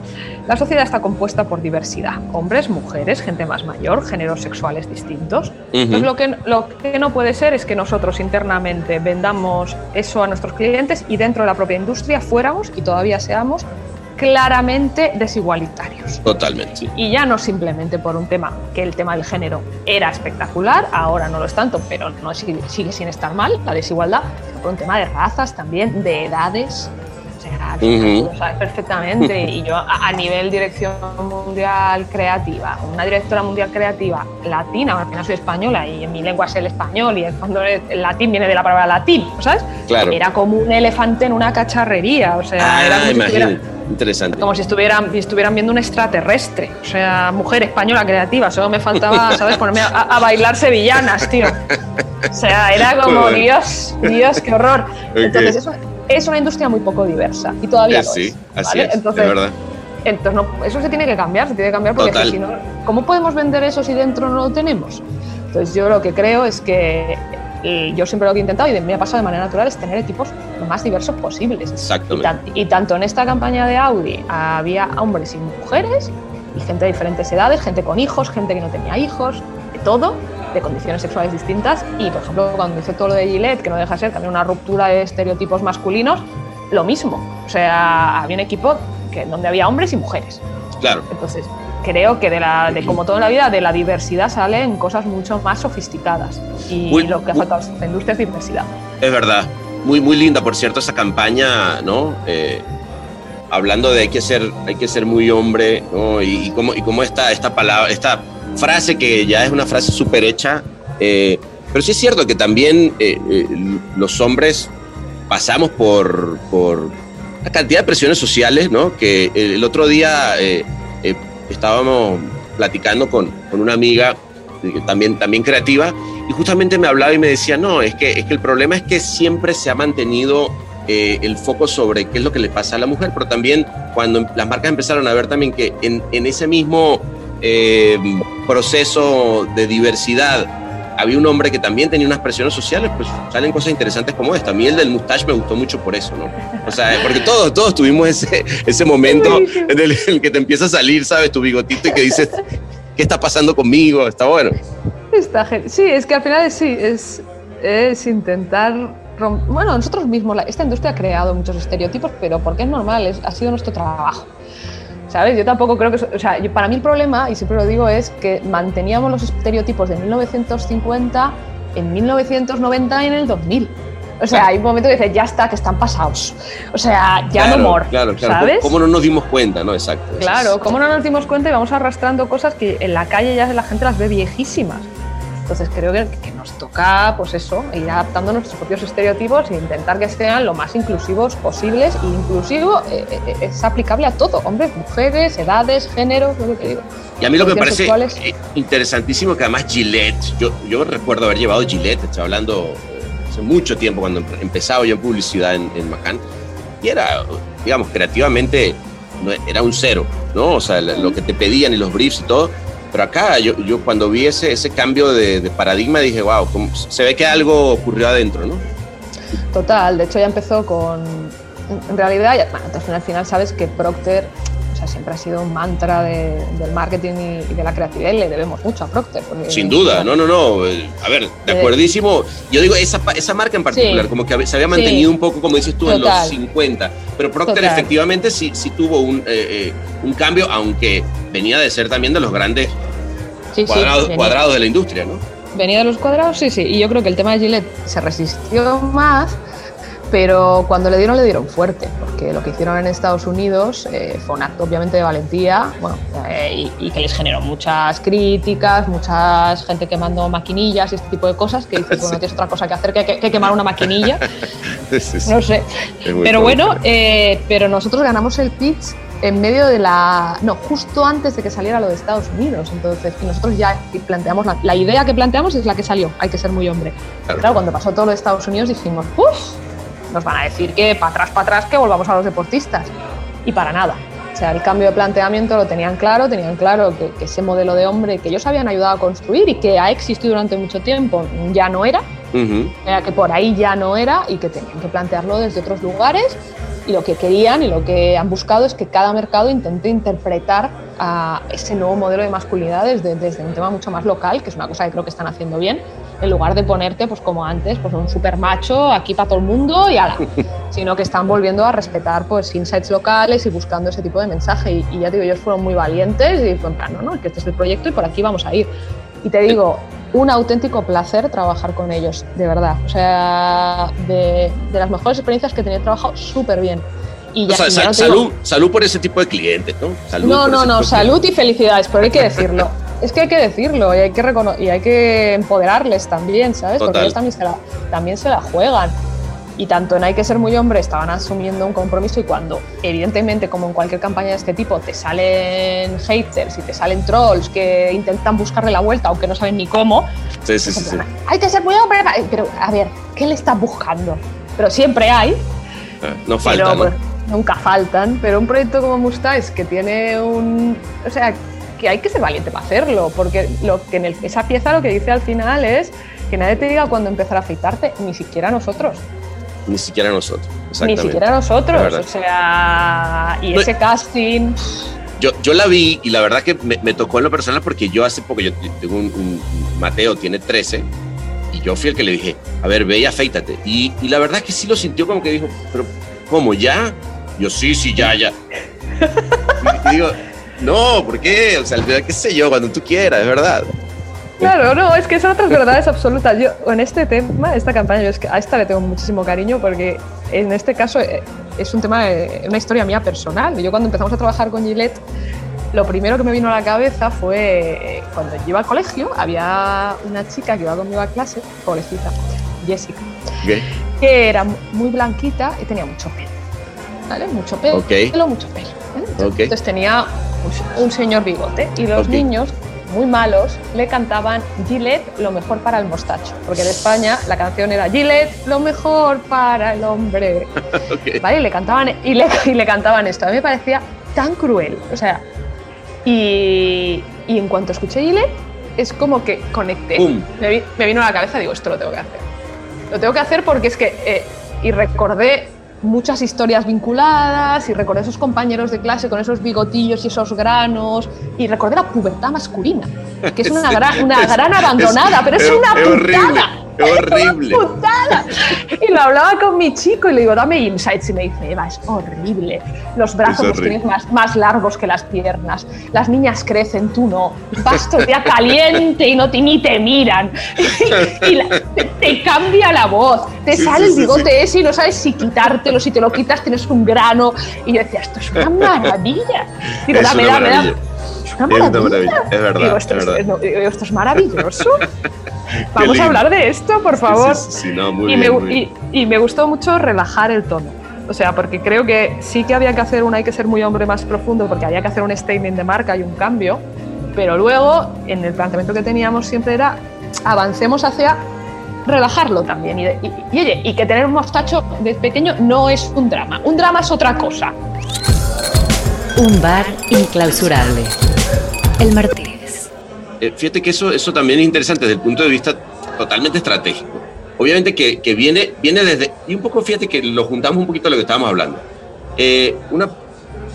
La sociedad está compuesta por diversidad, hombres, mujeres, gente más mayor, géneros sexuales distintos. Entonces, lo que, lo que no puede ser es que nosotros internamente vendamos eso a nuestros clientes y dentro de la propia industria fuéramos y todavía seamos claramente desigualitarios. Totalmente. Y ya no simplemente por un tema, que el tema del género era espectacular, ahora no lo es tanto, pero no sigue, sigue sin estar mal, la desigualdad, sino por un tema de razas también, de edades. O sea, lo sabes perfectamente. Y yo, a, a nivel dirección mundial creativa, una directora mundial creativa latina, al final soy española y en mi lengua es el español y en el el latín viene de la palabra latín, ¿sabes? Claro. Era como un elefante en una cacharrería, o sea, era Ah, como estuviera- imagínate. Interesante. como si estuvieran, si estuvieran viendo un extraterrestre. O sea, mujer española creativa. Solo me faltaba, ¿sabes? Ponerme a, a bailar sevillanas, tío. O sea, era como. Dios, Dios, qué horror. Entonces, es, una- es una industria muy poco diversa. Y todavía Eh, lo sí, es. así ¿vale? es, Entonces, verdad. entonces no- eso se tiene que cambiar, se tiene que cambiar porque si no, ¿cómo podemos vender eso si dentro no lo tenemos? Entonces yo lo que creo es que y yo siempre lo que he intentado y me ha pasado de manera natural es tener equipos lo más diversos posibles. Y, Exactamente. tan- y tanto en esta campaña de Audi había hombres y mujeres y gente de diferentes edades, gente con hijos, gente que no tenía hijos, de todo, de condiciones sexuales distintas. Y por ejemplo, cuando hice todo lo de Gillette, que no deja de ser también una ruptura de estereotipos masculinos, lo mismo. O sea, había un equipo que, donde había hombres y mujeres. Claro. Entonces, creo que de, la, de como toda la vida, de la diversidad salen cosas mucho más sofisticadas. Y Muy- lo que ha faltado a esta industria es diversidad. Es verdad. Muy, muy linda, por cierto, esa campaña, ¿no? Eh, hablando de hay que ser, hay que ser muy hombre, ¿no? Y, y cómo, y cómo esta, esta palabra, esta frase que ya es una frase súper hecha. eh, pero sí es cierto que también eh, eh, los hombres pasamos por, por una cantidad de presiones sociales, ¿no? Que el, otro día eh, estábamos platicando con, con una amiga eh, también, también creativa y justamente me hablaba y me decía, no, es que, es que el problema es que siempre se ha mantenido eh, el foco sobre qué es lo que le pasa a la mujer, pero también cuando las marcas empezaron a ver también que en, en ese mismo eh, proceso de diversidad había un hombre que también tenía unas presiones sociales, pues salen cosas interesantes como esta. A mí el del mustache me gustó mucho por eso, ¿no? O sea, porque todos, todos tuvimos ese, ese momento en el, en el que te empieza a salir, ¿sabes? Tu bigotito y que dices, ¿qué está pasando conmigo? Está bueno. Está sí, es que al final sí, es, es intentar... rom- Bueno, nosotros mismos, esta industria ha creado muchos estereotipos, pero porque es normal, es, ha sido nuestro trabajo. ¿Sabes? Yo tampoco creo que... O sea, yo- para mí el problema, y siempre lo digo, es que manteníamos los estereotipos de 1950 en 1990 y en el 2000. O sea, hay un momento que dices, ya está, que están pasados. O sea, ya claro, no more. Claro, claro. ¿Sabes? ¿Cómo no nos dimos cuenta, no? Exacto. Claro, ¿cómo no nos dimos cuenta y vamos arrastrando cosas que en la calle ya la gente las ve viejísimas? Entonces creo que, que nos toca, pues eso, ir adaptando nuestros propios estereotipos e intentar que sean lo más inclusivos posibles. Y inclusivo eh, eh, es aplicable a todo, hombres, mujeres, edades, géneros, lo que digo. Y a mí lo que me parece sexuales. eh, interesantísimo que además Gillette, yo, yo recuerdo haber llevado Gillette, estoy hablando eh, hace mucho tiempo cuando empe- empezaba yo en publicidad en, en Macán, y era, digamos, creativamente era un cero, ¿no? O sea, lo que te pedían y los briefs y todo. Pero acá yo, yo cuando vi ese, ese cambio de, de paradigma dije, wow, se ve que algo ocurrió adentro, ¿no? Total, de hecho ya empezó con... En realidad, bueno, final, al final sabes que Procter siempre ha sido un mantra de- del marketing y, y de la creatividad y le debemos mucho a Procter. Sin duda, no, no, no. eh, A ver, de acuerdísimo. Yo digo, esa, esa marca en particular, Sí. como que se había mantenido Sí. un poco, como dices tú, en los Total. 50. Pero Procter Total. efectivamente sí, sí tuvo un, eh, eh, un cambio, aunque venía de ser también de los grandes Sí, cuadrados, cuadrados de la industria, ¿no? Venía de los cuadrados, sí, sí. Y yo creo que el tema de Gillette se resistió más, pero cuando le dieron, le dieron fuerte, porque lo que hicieron en Estados Unidos eh, fue un acto obviamente de valentía, bueno, eh, y, y que les generó muchas críticas, mucha gente quemando maquinillas y este tipo de cosas, que dices, bueno, tienes otra cosa que hacer que, que- que quemar una maquinilla. No sé. Pero bueno, eh, pero nosotros ganamos el pitch en medio de la. No, justo antes de que saliera lo de Estados Unidos. Entonces, y nosotros ya planteamos. La, la idea que planteamos es la que salió. Hay que ser muy hombre. Claro. Claro, cuando pasó todo lo de Estados Unidos dijimos, uff, nos van a decir que para atrás, para atrás, que volvamos a los deportistas. Y para nada. O sea, el cambio de planteamiento lo tenían claro, tenían claro que, que ese modelo de hombre que ellos habían ayudado a construir y que ha existido durante mucho tiempo ya no era, era que por ahí ya no era y que tenían que plantearlo desde otros lugares y lo que querían y lo que han buscado es que cada mercado intente interpretar a ese nuevo modelo de masculinidad desde, desde un tema mucho más local, que es una cosa que creo que están haciendo bien, en lugar de ponerte, pues como antes, pues un super macho aquí para todo el mundo y ala, sino que están volviendo a respetar pues insights locales y buscando ese tipo de mensaje y, y ya te digo, ellos fueron muy valientes y plan, no, no, que este es el proyecto y por aquí vamos a ir. Y te digo, un auténtico placer trabajar con ellos, de verdad. O sea, de, de las mejores experiencias que he tenido, trabajado súper bien. Y O ya, sea, y ya sal- no digo- salud, salud por ese tipo de clientes, ¿no? Salud no, no, no, salud y felicidades, pero hay que decirlo. Es que hay que decirlo y hay que, y hay que empoderarles también, ¿sabes? Porque ellos también se, la, también se la juegan. Y tanto en Hay que ser muy hombre estaban asumiendo un compromiso y cuando, evidentemente, como en cualquier campaña de este tipo, te salen haters y te salen trolls que intentan buscarle la vuelta aunque no saben ni cómo, Sí, sí, sí, hay que ser muy hombre. Pero, a ver, ¿qué le estás buscando? Pero siempre hay, Ah, No falta, pero, ¿no? pues, nunca faltan, pero un proyecto como Mustache que tiene un... O sea, que hay que ser valiente para hacerlo, porque lo que en el- esa pieza lo que dice al final es que nadie te diga cuándo empezar a afeitarte, ni siquiera nosotros. Ni siquiera nosotros. Ni Exactamente. siquiera Es nosotros. O sea, y No, ese casting... Yo, yo la vi y la verdad que me, me tocó en lo personal porque yo hace poco, yo tengo un, un- Mateo, tiene 13, y yo fui el que le dije, a ver, ve y afeítate. Y, y la verdad que sí lo sintió como que dijo, pero ¿cómo ya? Yo, sí, sí, ya, ya. Y digo, no, ¿por qué? O sea, qué sé yo, cuando tú quieras, es verdad. Claro, no, es que son otras verdades absolutas. Yo, en este tema, esta campaña, yo es que a esta le tengo muchísimo cariño porque en este caso eh, es un tema, eh, una historia mía personal. Yo cuando empezamos a trabajar con Gillette, lo primero que me vino a la cabeza fue eh, cuando yo iba al colegio, había una chica que iba conmigo a clase, pobrecita, Jessica, que era muy blanquita y tenía mucho pelo. ¿Vale? Mucho pelo, Ok. pelo mucho pelo. ¿vale? Ok. Entonces tenía un, señor bigote y los niños, muy malos, le cantaban Gillette, lo mejor para el mostacho. Porque en España la canción era Gillette, lo mejor para el hombre. ¿Vale? Y le cantaban, y le, y le cantaban esto. A mí me parecía tan cruel. O sea, y, y en cuanto escuché Gillette, es como que conecté. Me, vi- me vino a la cabeza, digo, esto lo tengo que hacer. Lo tengo que hacer porque es que. eh, y recordé muchas historias vinculadas y recordé esos compañeros de clase con esos bigotillos y esos granos y recordé la pubertad masculina que es una gran, una gran abandonada pero es, una putada horrible. putada. Y lo hablaba con mi chico y le digo, dame insights. Y me dice, Eva, es horrible. Los brazos los tienes más, más largos que las piernas. Las niñas crecen, tú no. Vas día caliente y no te, ni te miran. Y la- te, te cambia la voz. Te Sí, sale sí, el sí, bigote ese y no sabes si quitártelo. Si te lo quitas tienes un grano. Y yo decía, esto es una maravilla. Digo, Es dame, una dame, dame. maravilla. Una maravilla. maravilla, es verdad, Digo, esto es es, verdad. no, digo, esto es maravilloso. Vamos a hablar de esto, por favor. Sí, sí, sí, no, muy y, bien, me, muy bien. y- y me gustó mucho relajar el tono. O sea, porque creo que sí que había que hacer un hay que ser muy hombre más profundo, porque había que hacer un statement de marca y un cambio. Pero luego, en el planteamiento que teníamos siempre era avancemos hacia relajarlo también. Y, de- y- y, oye, y que tener un mostacho de pequeño no es un drama. Un drama es otra cosa. Un bar inclausurable. El Martínez. Eh, fíjate que eso, eso también es interesante desde el punto de vista totalmente estratégico. Obviamente que, que viene, viene desde, y un poco fíjate que lo juntamos un poquito a lo que estábamos hablando. Eh, una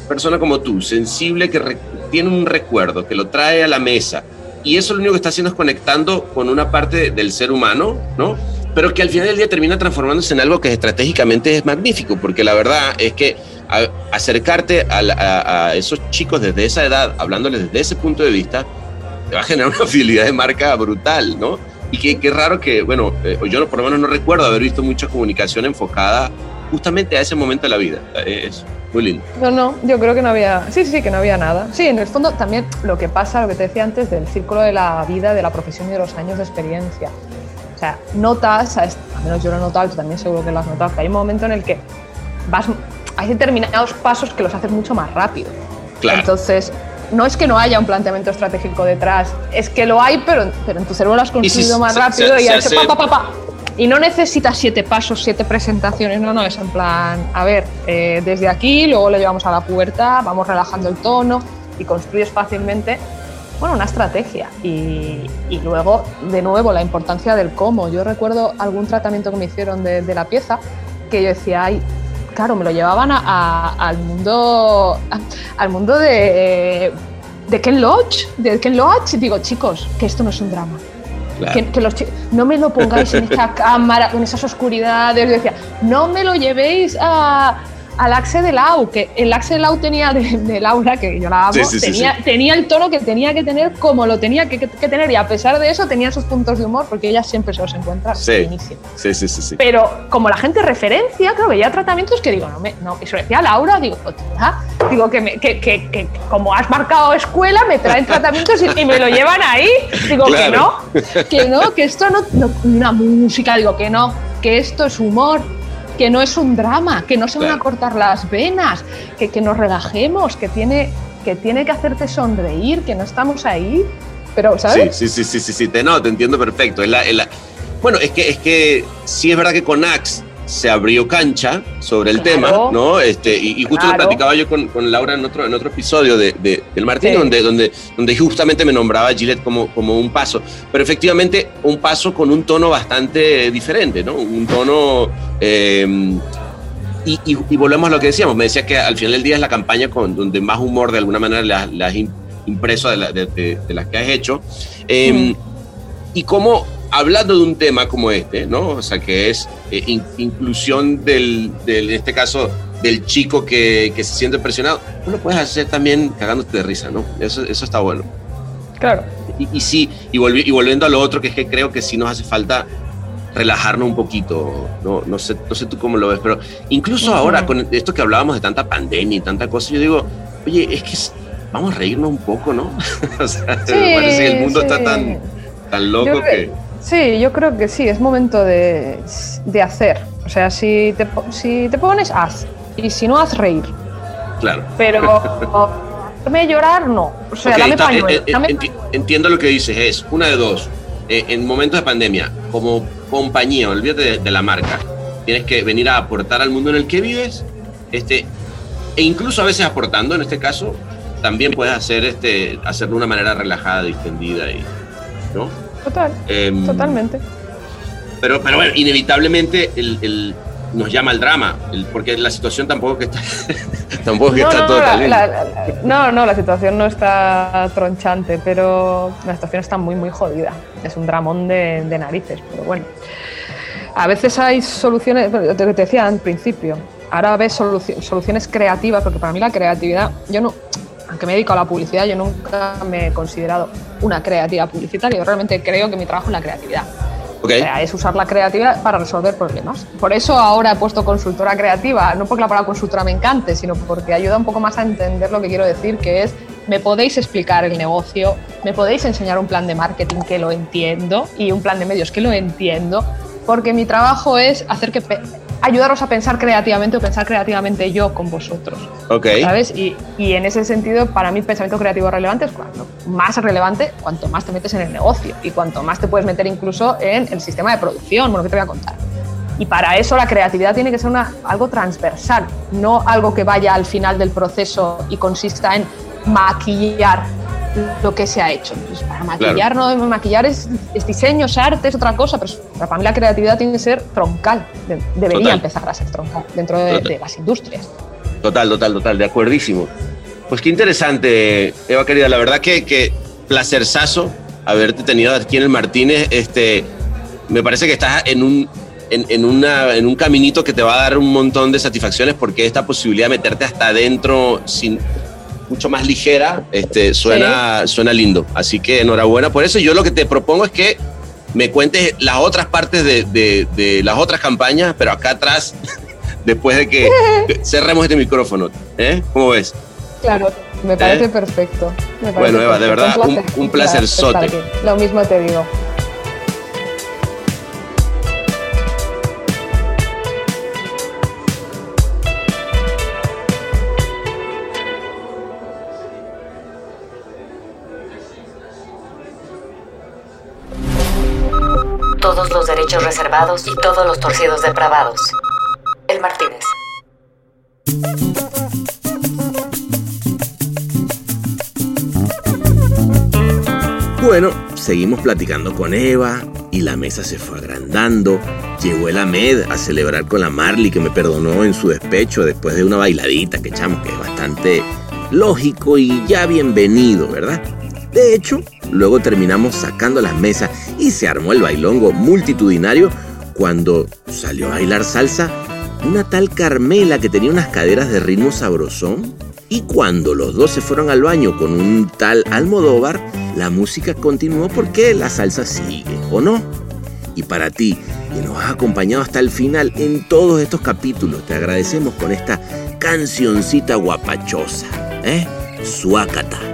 persona como tú, sensible, que re- tiene un recuerdo, que lo trae a la mesa, y eso lo único que está haciendo es conectando con una parte del ser humano, ¿no? Pero que al final del día termina transformándose en algo que estratégicamente es magnífico, porque la verdad es que a- acercarte a, a- a esos chicos desde esa edad, hablándoles desde ese punto de vista, te va a generar una fidelidad de marca brutal, ¿no? Y que, qué raro que, bueno, eh, yo por lo menos no recuerdo haber visto mucha comunicación enfocada justamente a ese momento de la vida. Eh, Es muy lindo. No, no, yo creo que no había. Sí, sí, que no había nada. Sí, en el fondo también lo que pasa, lo que te decía antes, del círculo de la vida, de la profesión y de los años de experiencia. Sea, notas, a al menos yo lo he notado, tú también seguro que lo has notado, que hay un momento en el que vas. Hay determinados pasos que los haces mucho más rápido. Claro. Entonces, no es que no haya un planteamiento estratégico detrás, es que lo hay, pero, pero en tu cerebro lo has construido se- más se- rápido se- y hace- pa, pa, pa. Y no necesitas siete pasos, siete presentaciones, no, no, es en plan, a ver, eh, desde aquí, luego lo llevamos a la pubertad, vamos relajando el tono y construyes fácilmente, bueno, una estrategia. Y, y luego, de nuevo, la importancia del cómo. Yo recuerdo algún tratamiento que me hicieron de, de la pieza que yo decía, ay, claro, me lo llevaban a- a- al mundo, a- al mundo de, de Ken Loach, de Ken Loach. Digo, chicos, que esto no es un drama. Claro. Que, que los no me lo pongáis en esa cámara, en esas oscuridades. Yo decía, no me lo llevéis a, al Axe de Lau, que el Axe de Lau tenía de, de Laura, que yo la amo, Sí, sí, sí, tenía, tenía el tono que tenía que tener como lo tenía que, que- que tener. Y a pesar de eso, tenía sus puntos de humor, porque ella siempre se los encuentra Sí, buenísimos. sí, sí, sí. sí. Pero como la gente referencia, creo que ya tratamientos que digo, no, me, no, y se lo decía Laura, digo, tía, digo que, me- que, que- que como has marcado escuela, me traen tratamientos y, y me lo llevan ahí. Digo Claro. que no, que no, que esto no, no, una música, digo que no, que esto es humor. Que no es un drama, que no se van a cortar las venas, que, que nos relajemos, que tiene, que tiene que hacerte sonreír, que no estamos ahí. Pero, ¿sabes? Sí, sí, sí, sí, sí, sí, te, no, te entiendo perfecto. Es la- es la- bueno, es que, es que sí es verdad que con Axe se abrió cancha sobre el Claro. tema, ¿no? Este, y, y justo lo Claro. platicaba yo con, con Laura en otro, en otro episodio de, de- del Martín, Sí. donde, donde, donde justamente me nombraba a Gillette como, como un paso. Pero efectivamente, un paso con un tono bastante diferente, ¿no? Un tono. eh, y, y- y volvemos a lo que decíamos. Me decía que al final del día es la campaña con donde más humor de alguna manera has im- impreso de, la- de- de- las que has hecho. Eh, Y cómo, hablando de un tema como este, ¿no? O sea, que es eh, in- inclusión del, del, en este caso, del chico que, que se siente presionado, tú lo puedes hacer también cagándote de risa, ¿no? Eso, eso está bueno. Claro. Y, y sí, y, volvi- y volviendo a lo otro, que es que creo que sí nos hace falta relajarnos un poquito, no, no, sé, no sé tú cómo lo ves, pero incluso Ujú. ahora con esto que hablábamos de tanta pandemia y tanta cosa, yo digo, oye, es que vamos a reírnos un poco, ¿no? o sea, Sí, me parece que el mundo está sí. tan, tan loco Yo que... Sí, yo creo que sí, es momento de, de hacer. O sea, si te, si te pones, haz. Y si no, haz reír. Claro. Pero hacerme llorar, no. O sea, dame pañuelo. eh, eh, dame- enti- entiendo lo que dices, es una de dos. Eh, en momentos de pandemia, como compañía, olvídate de, de la marca, tienes que venir a aportar al mundo en el que vives, este, e incluso a veces aportando, en este caso, también puedes hacer este, hacerlo de una manera relajada, distendida y, ¿no? Total, Em, totalmente. Pero, pero bueno, inevitablemente el, el- nos llama el drama, el- porque la situación tampoco que está, tampoco que no, está no, todo la, no, no, la situación no está tronchante, pero la situación está muy, muy jodida. Es un dramón de, de narices, pero bueno. A veces hay soluciones, lo que te decía al principio, ahora ves soluci- soluciones creativas, porque para mí la creatividad, yo no, aunque me dedico a la publicidad, yo nunca me he considerado una creativa publicitaria, yo realmente creo que mi trabajo es la creatividad. O sea, es usar la creatividad para resolver problemas. Por eso ahora he puesto consultora creativa, no porque la palabra consultora me encante, sino porque ayuda un poco más a entender lo que quiero decir, que es, me podéis explicar el negocio, me podéis enseñar un plan de marketing que lo entiendo y un plan de medios que lo entiendo, porque mi trabajo es hacer que ayudaros a pensar creativamente o pensar creativamente yo con vosotros. Ok. ¿Sabes? Y, y en ese sentido, para mí, pensamiento creativo relevante es cuando más relevante, cuanto más te metes en el negocio y cuanto más te puedes meter incluso en el sistema de producción, bueno, que te voy a contar. Y para eso la creatividad tiene que ser una, algo transversal, no algo que vaya al final del proceso y consista en maquillar lo que se ha hecho. Pues para maquillar, no, maquillar es, es diseño, es arte, es otra cosa, pero para mí la creatividad tiene que ser troncal, de- debería Total. empezar a ser troncal dentro de- de las industrias. Total, total, total, de acuerdísimo. Pues qué interesante, Eva querida. La verdad que, que placerzazo haberte tenido aquí en el Martínez. Este, me parece que estás en un, en, en una, en un caminito que te va a dar un montón de satisfacciones porque esta posibilidad de meterte hasta adentro sin mucho más ligera, este, suena, suena lindo. Así que enhorabuena por eso. Yo lo que te propongo es que me cuentes las otras partes de, de- de las otras campañas, pero acá atrás, después de que cerremos este micrófono. ¿eh? ¿Cómo ves? Claro, me parece ¿Eh? perfecto. me parece Bueno, Eva, de verdad, un- un placerzote. estar aquí. Lo mismo te digo. Los derechos reservados y todos los torcidos depravados. El Martínez. Bueno, seguimos platicando con Eva y la mesa se fue agrandando. Llegó el Ahmed a celebrar con la Marley que me perdonó en su despecho después de una bailadita que echamos, que es bastante lógico y ya bienvenido, ¿verdad? De hecho, luego terminamos sacando las mesas y se armó el bailongo multitudinario cuando salió a bailar salsa una tal Carmela que tenía unas caderas de ritmo sabrosón. Y cuando los dos se fueron al baño con un tal Almodóvar, la música continuó porque la salsa sigue, ¿o no? Y para ti, que nos has acompañado hasta el final en todos estos capítulos, te agradecemos con esta cancioncita guapachosa, ¿eh? Suácata.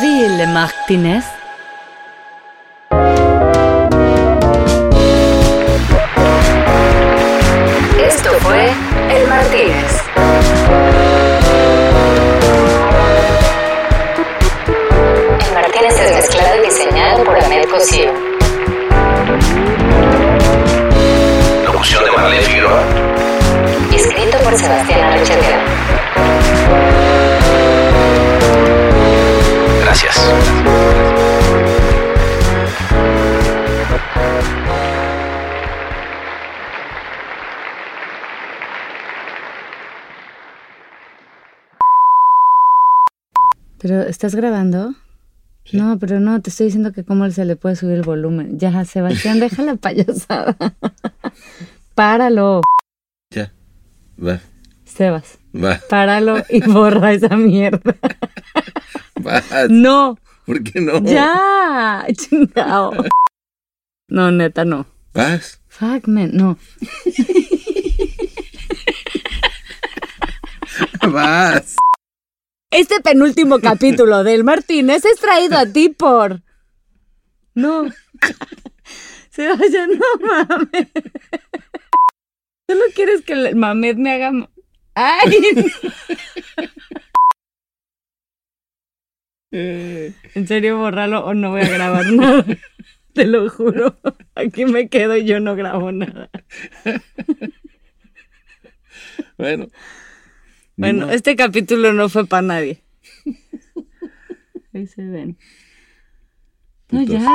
C'est la ¿estás grabando? No, pero no, te estoy diciendo que cómo se le puede subir el volumen. Ya, Sebastián, deja la payasada. Páralo, Ya. Va. Sebas. Va. Páralo y borra esa mierda. Va. No, ¿Por qué no? ya, chingao. No, neta, no. Vas. Fuck, man, no. Vas. Este penúltimo capítulo del Martínez es traído a ti por. No. Sebastián, no mames. Solo quieres que el Mamed me haga. ¡Ay! En serio, borralo o no voy a grabar nada. Te lo juro. Aquí me quedo y yo no grabo nada. Bueno. Bueno, este capítulo no fue para nadie. Ahí se ven. No, ya.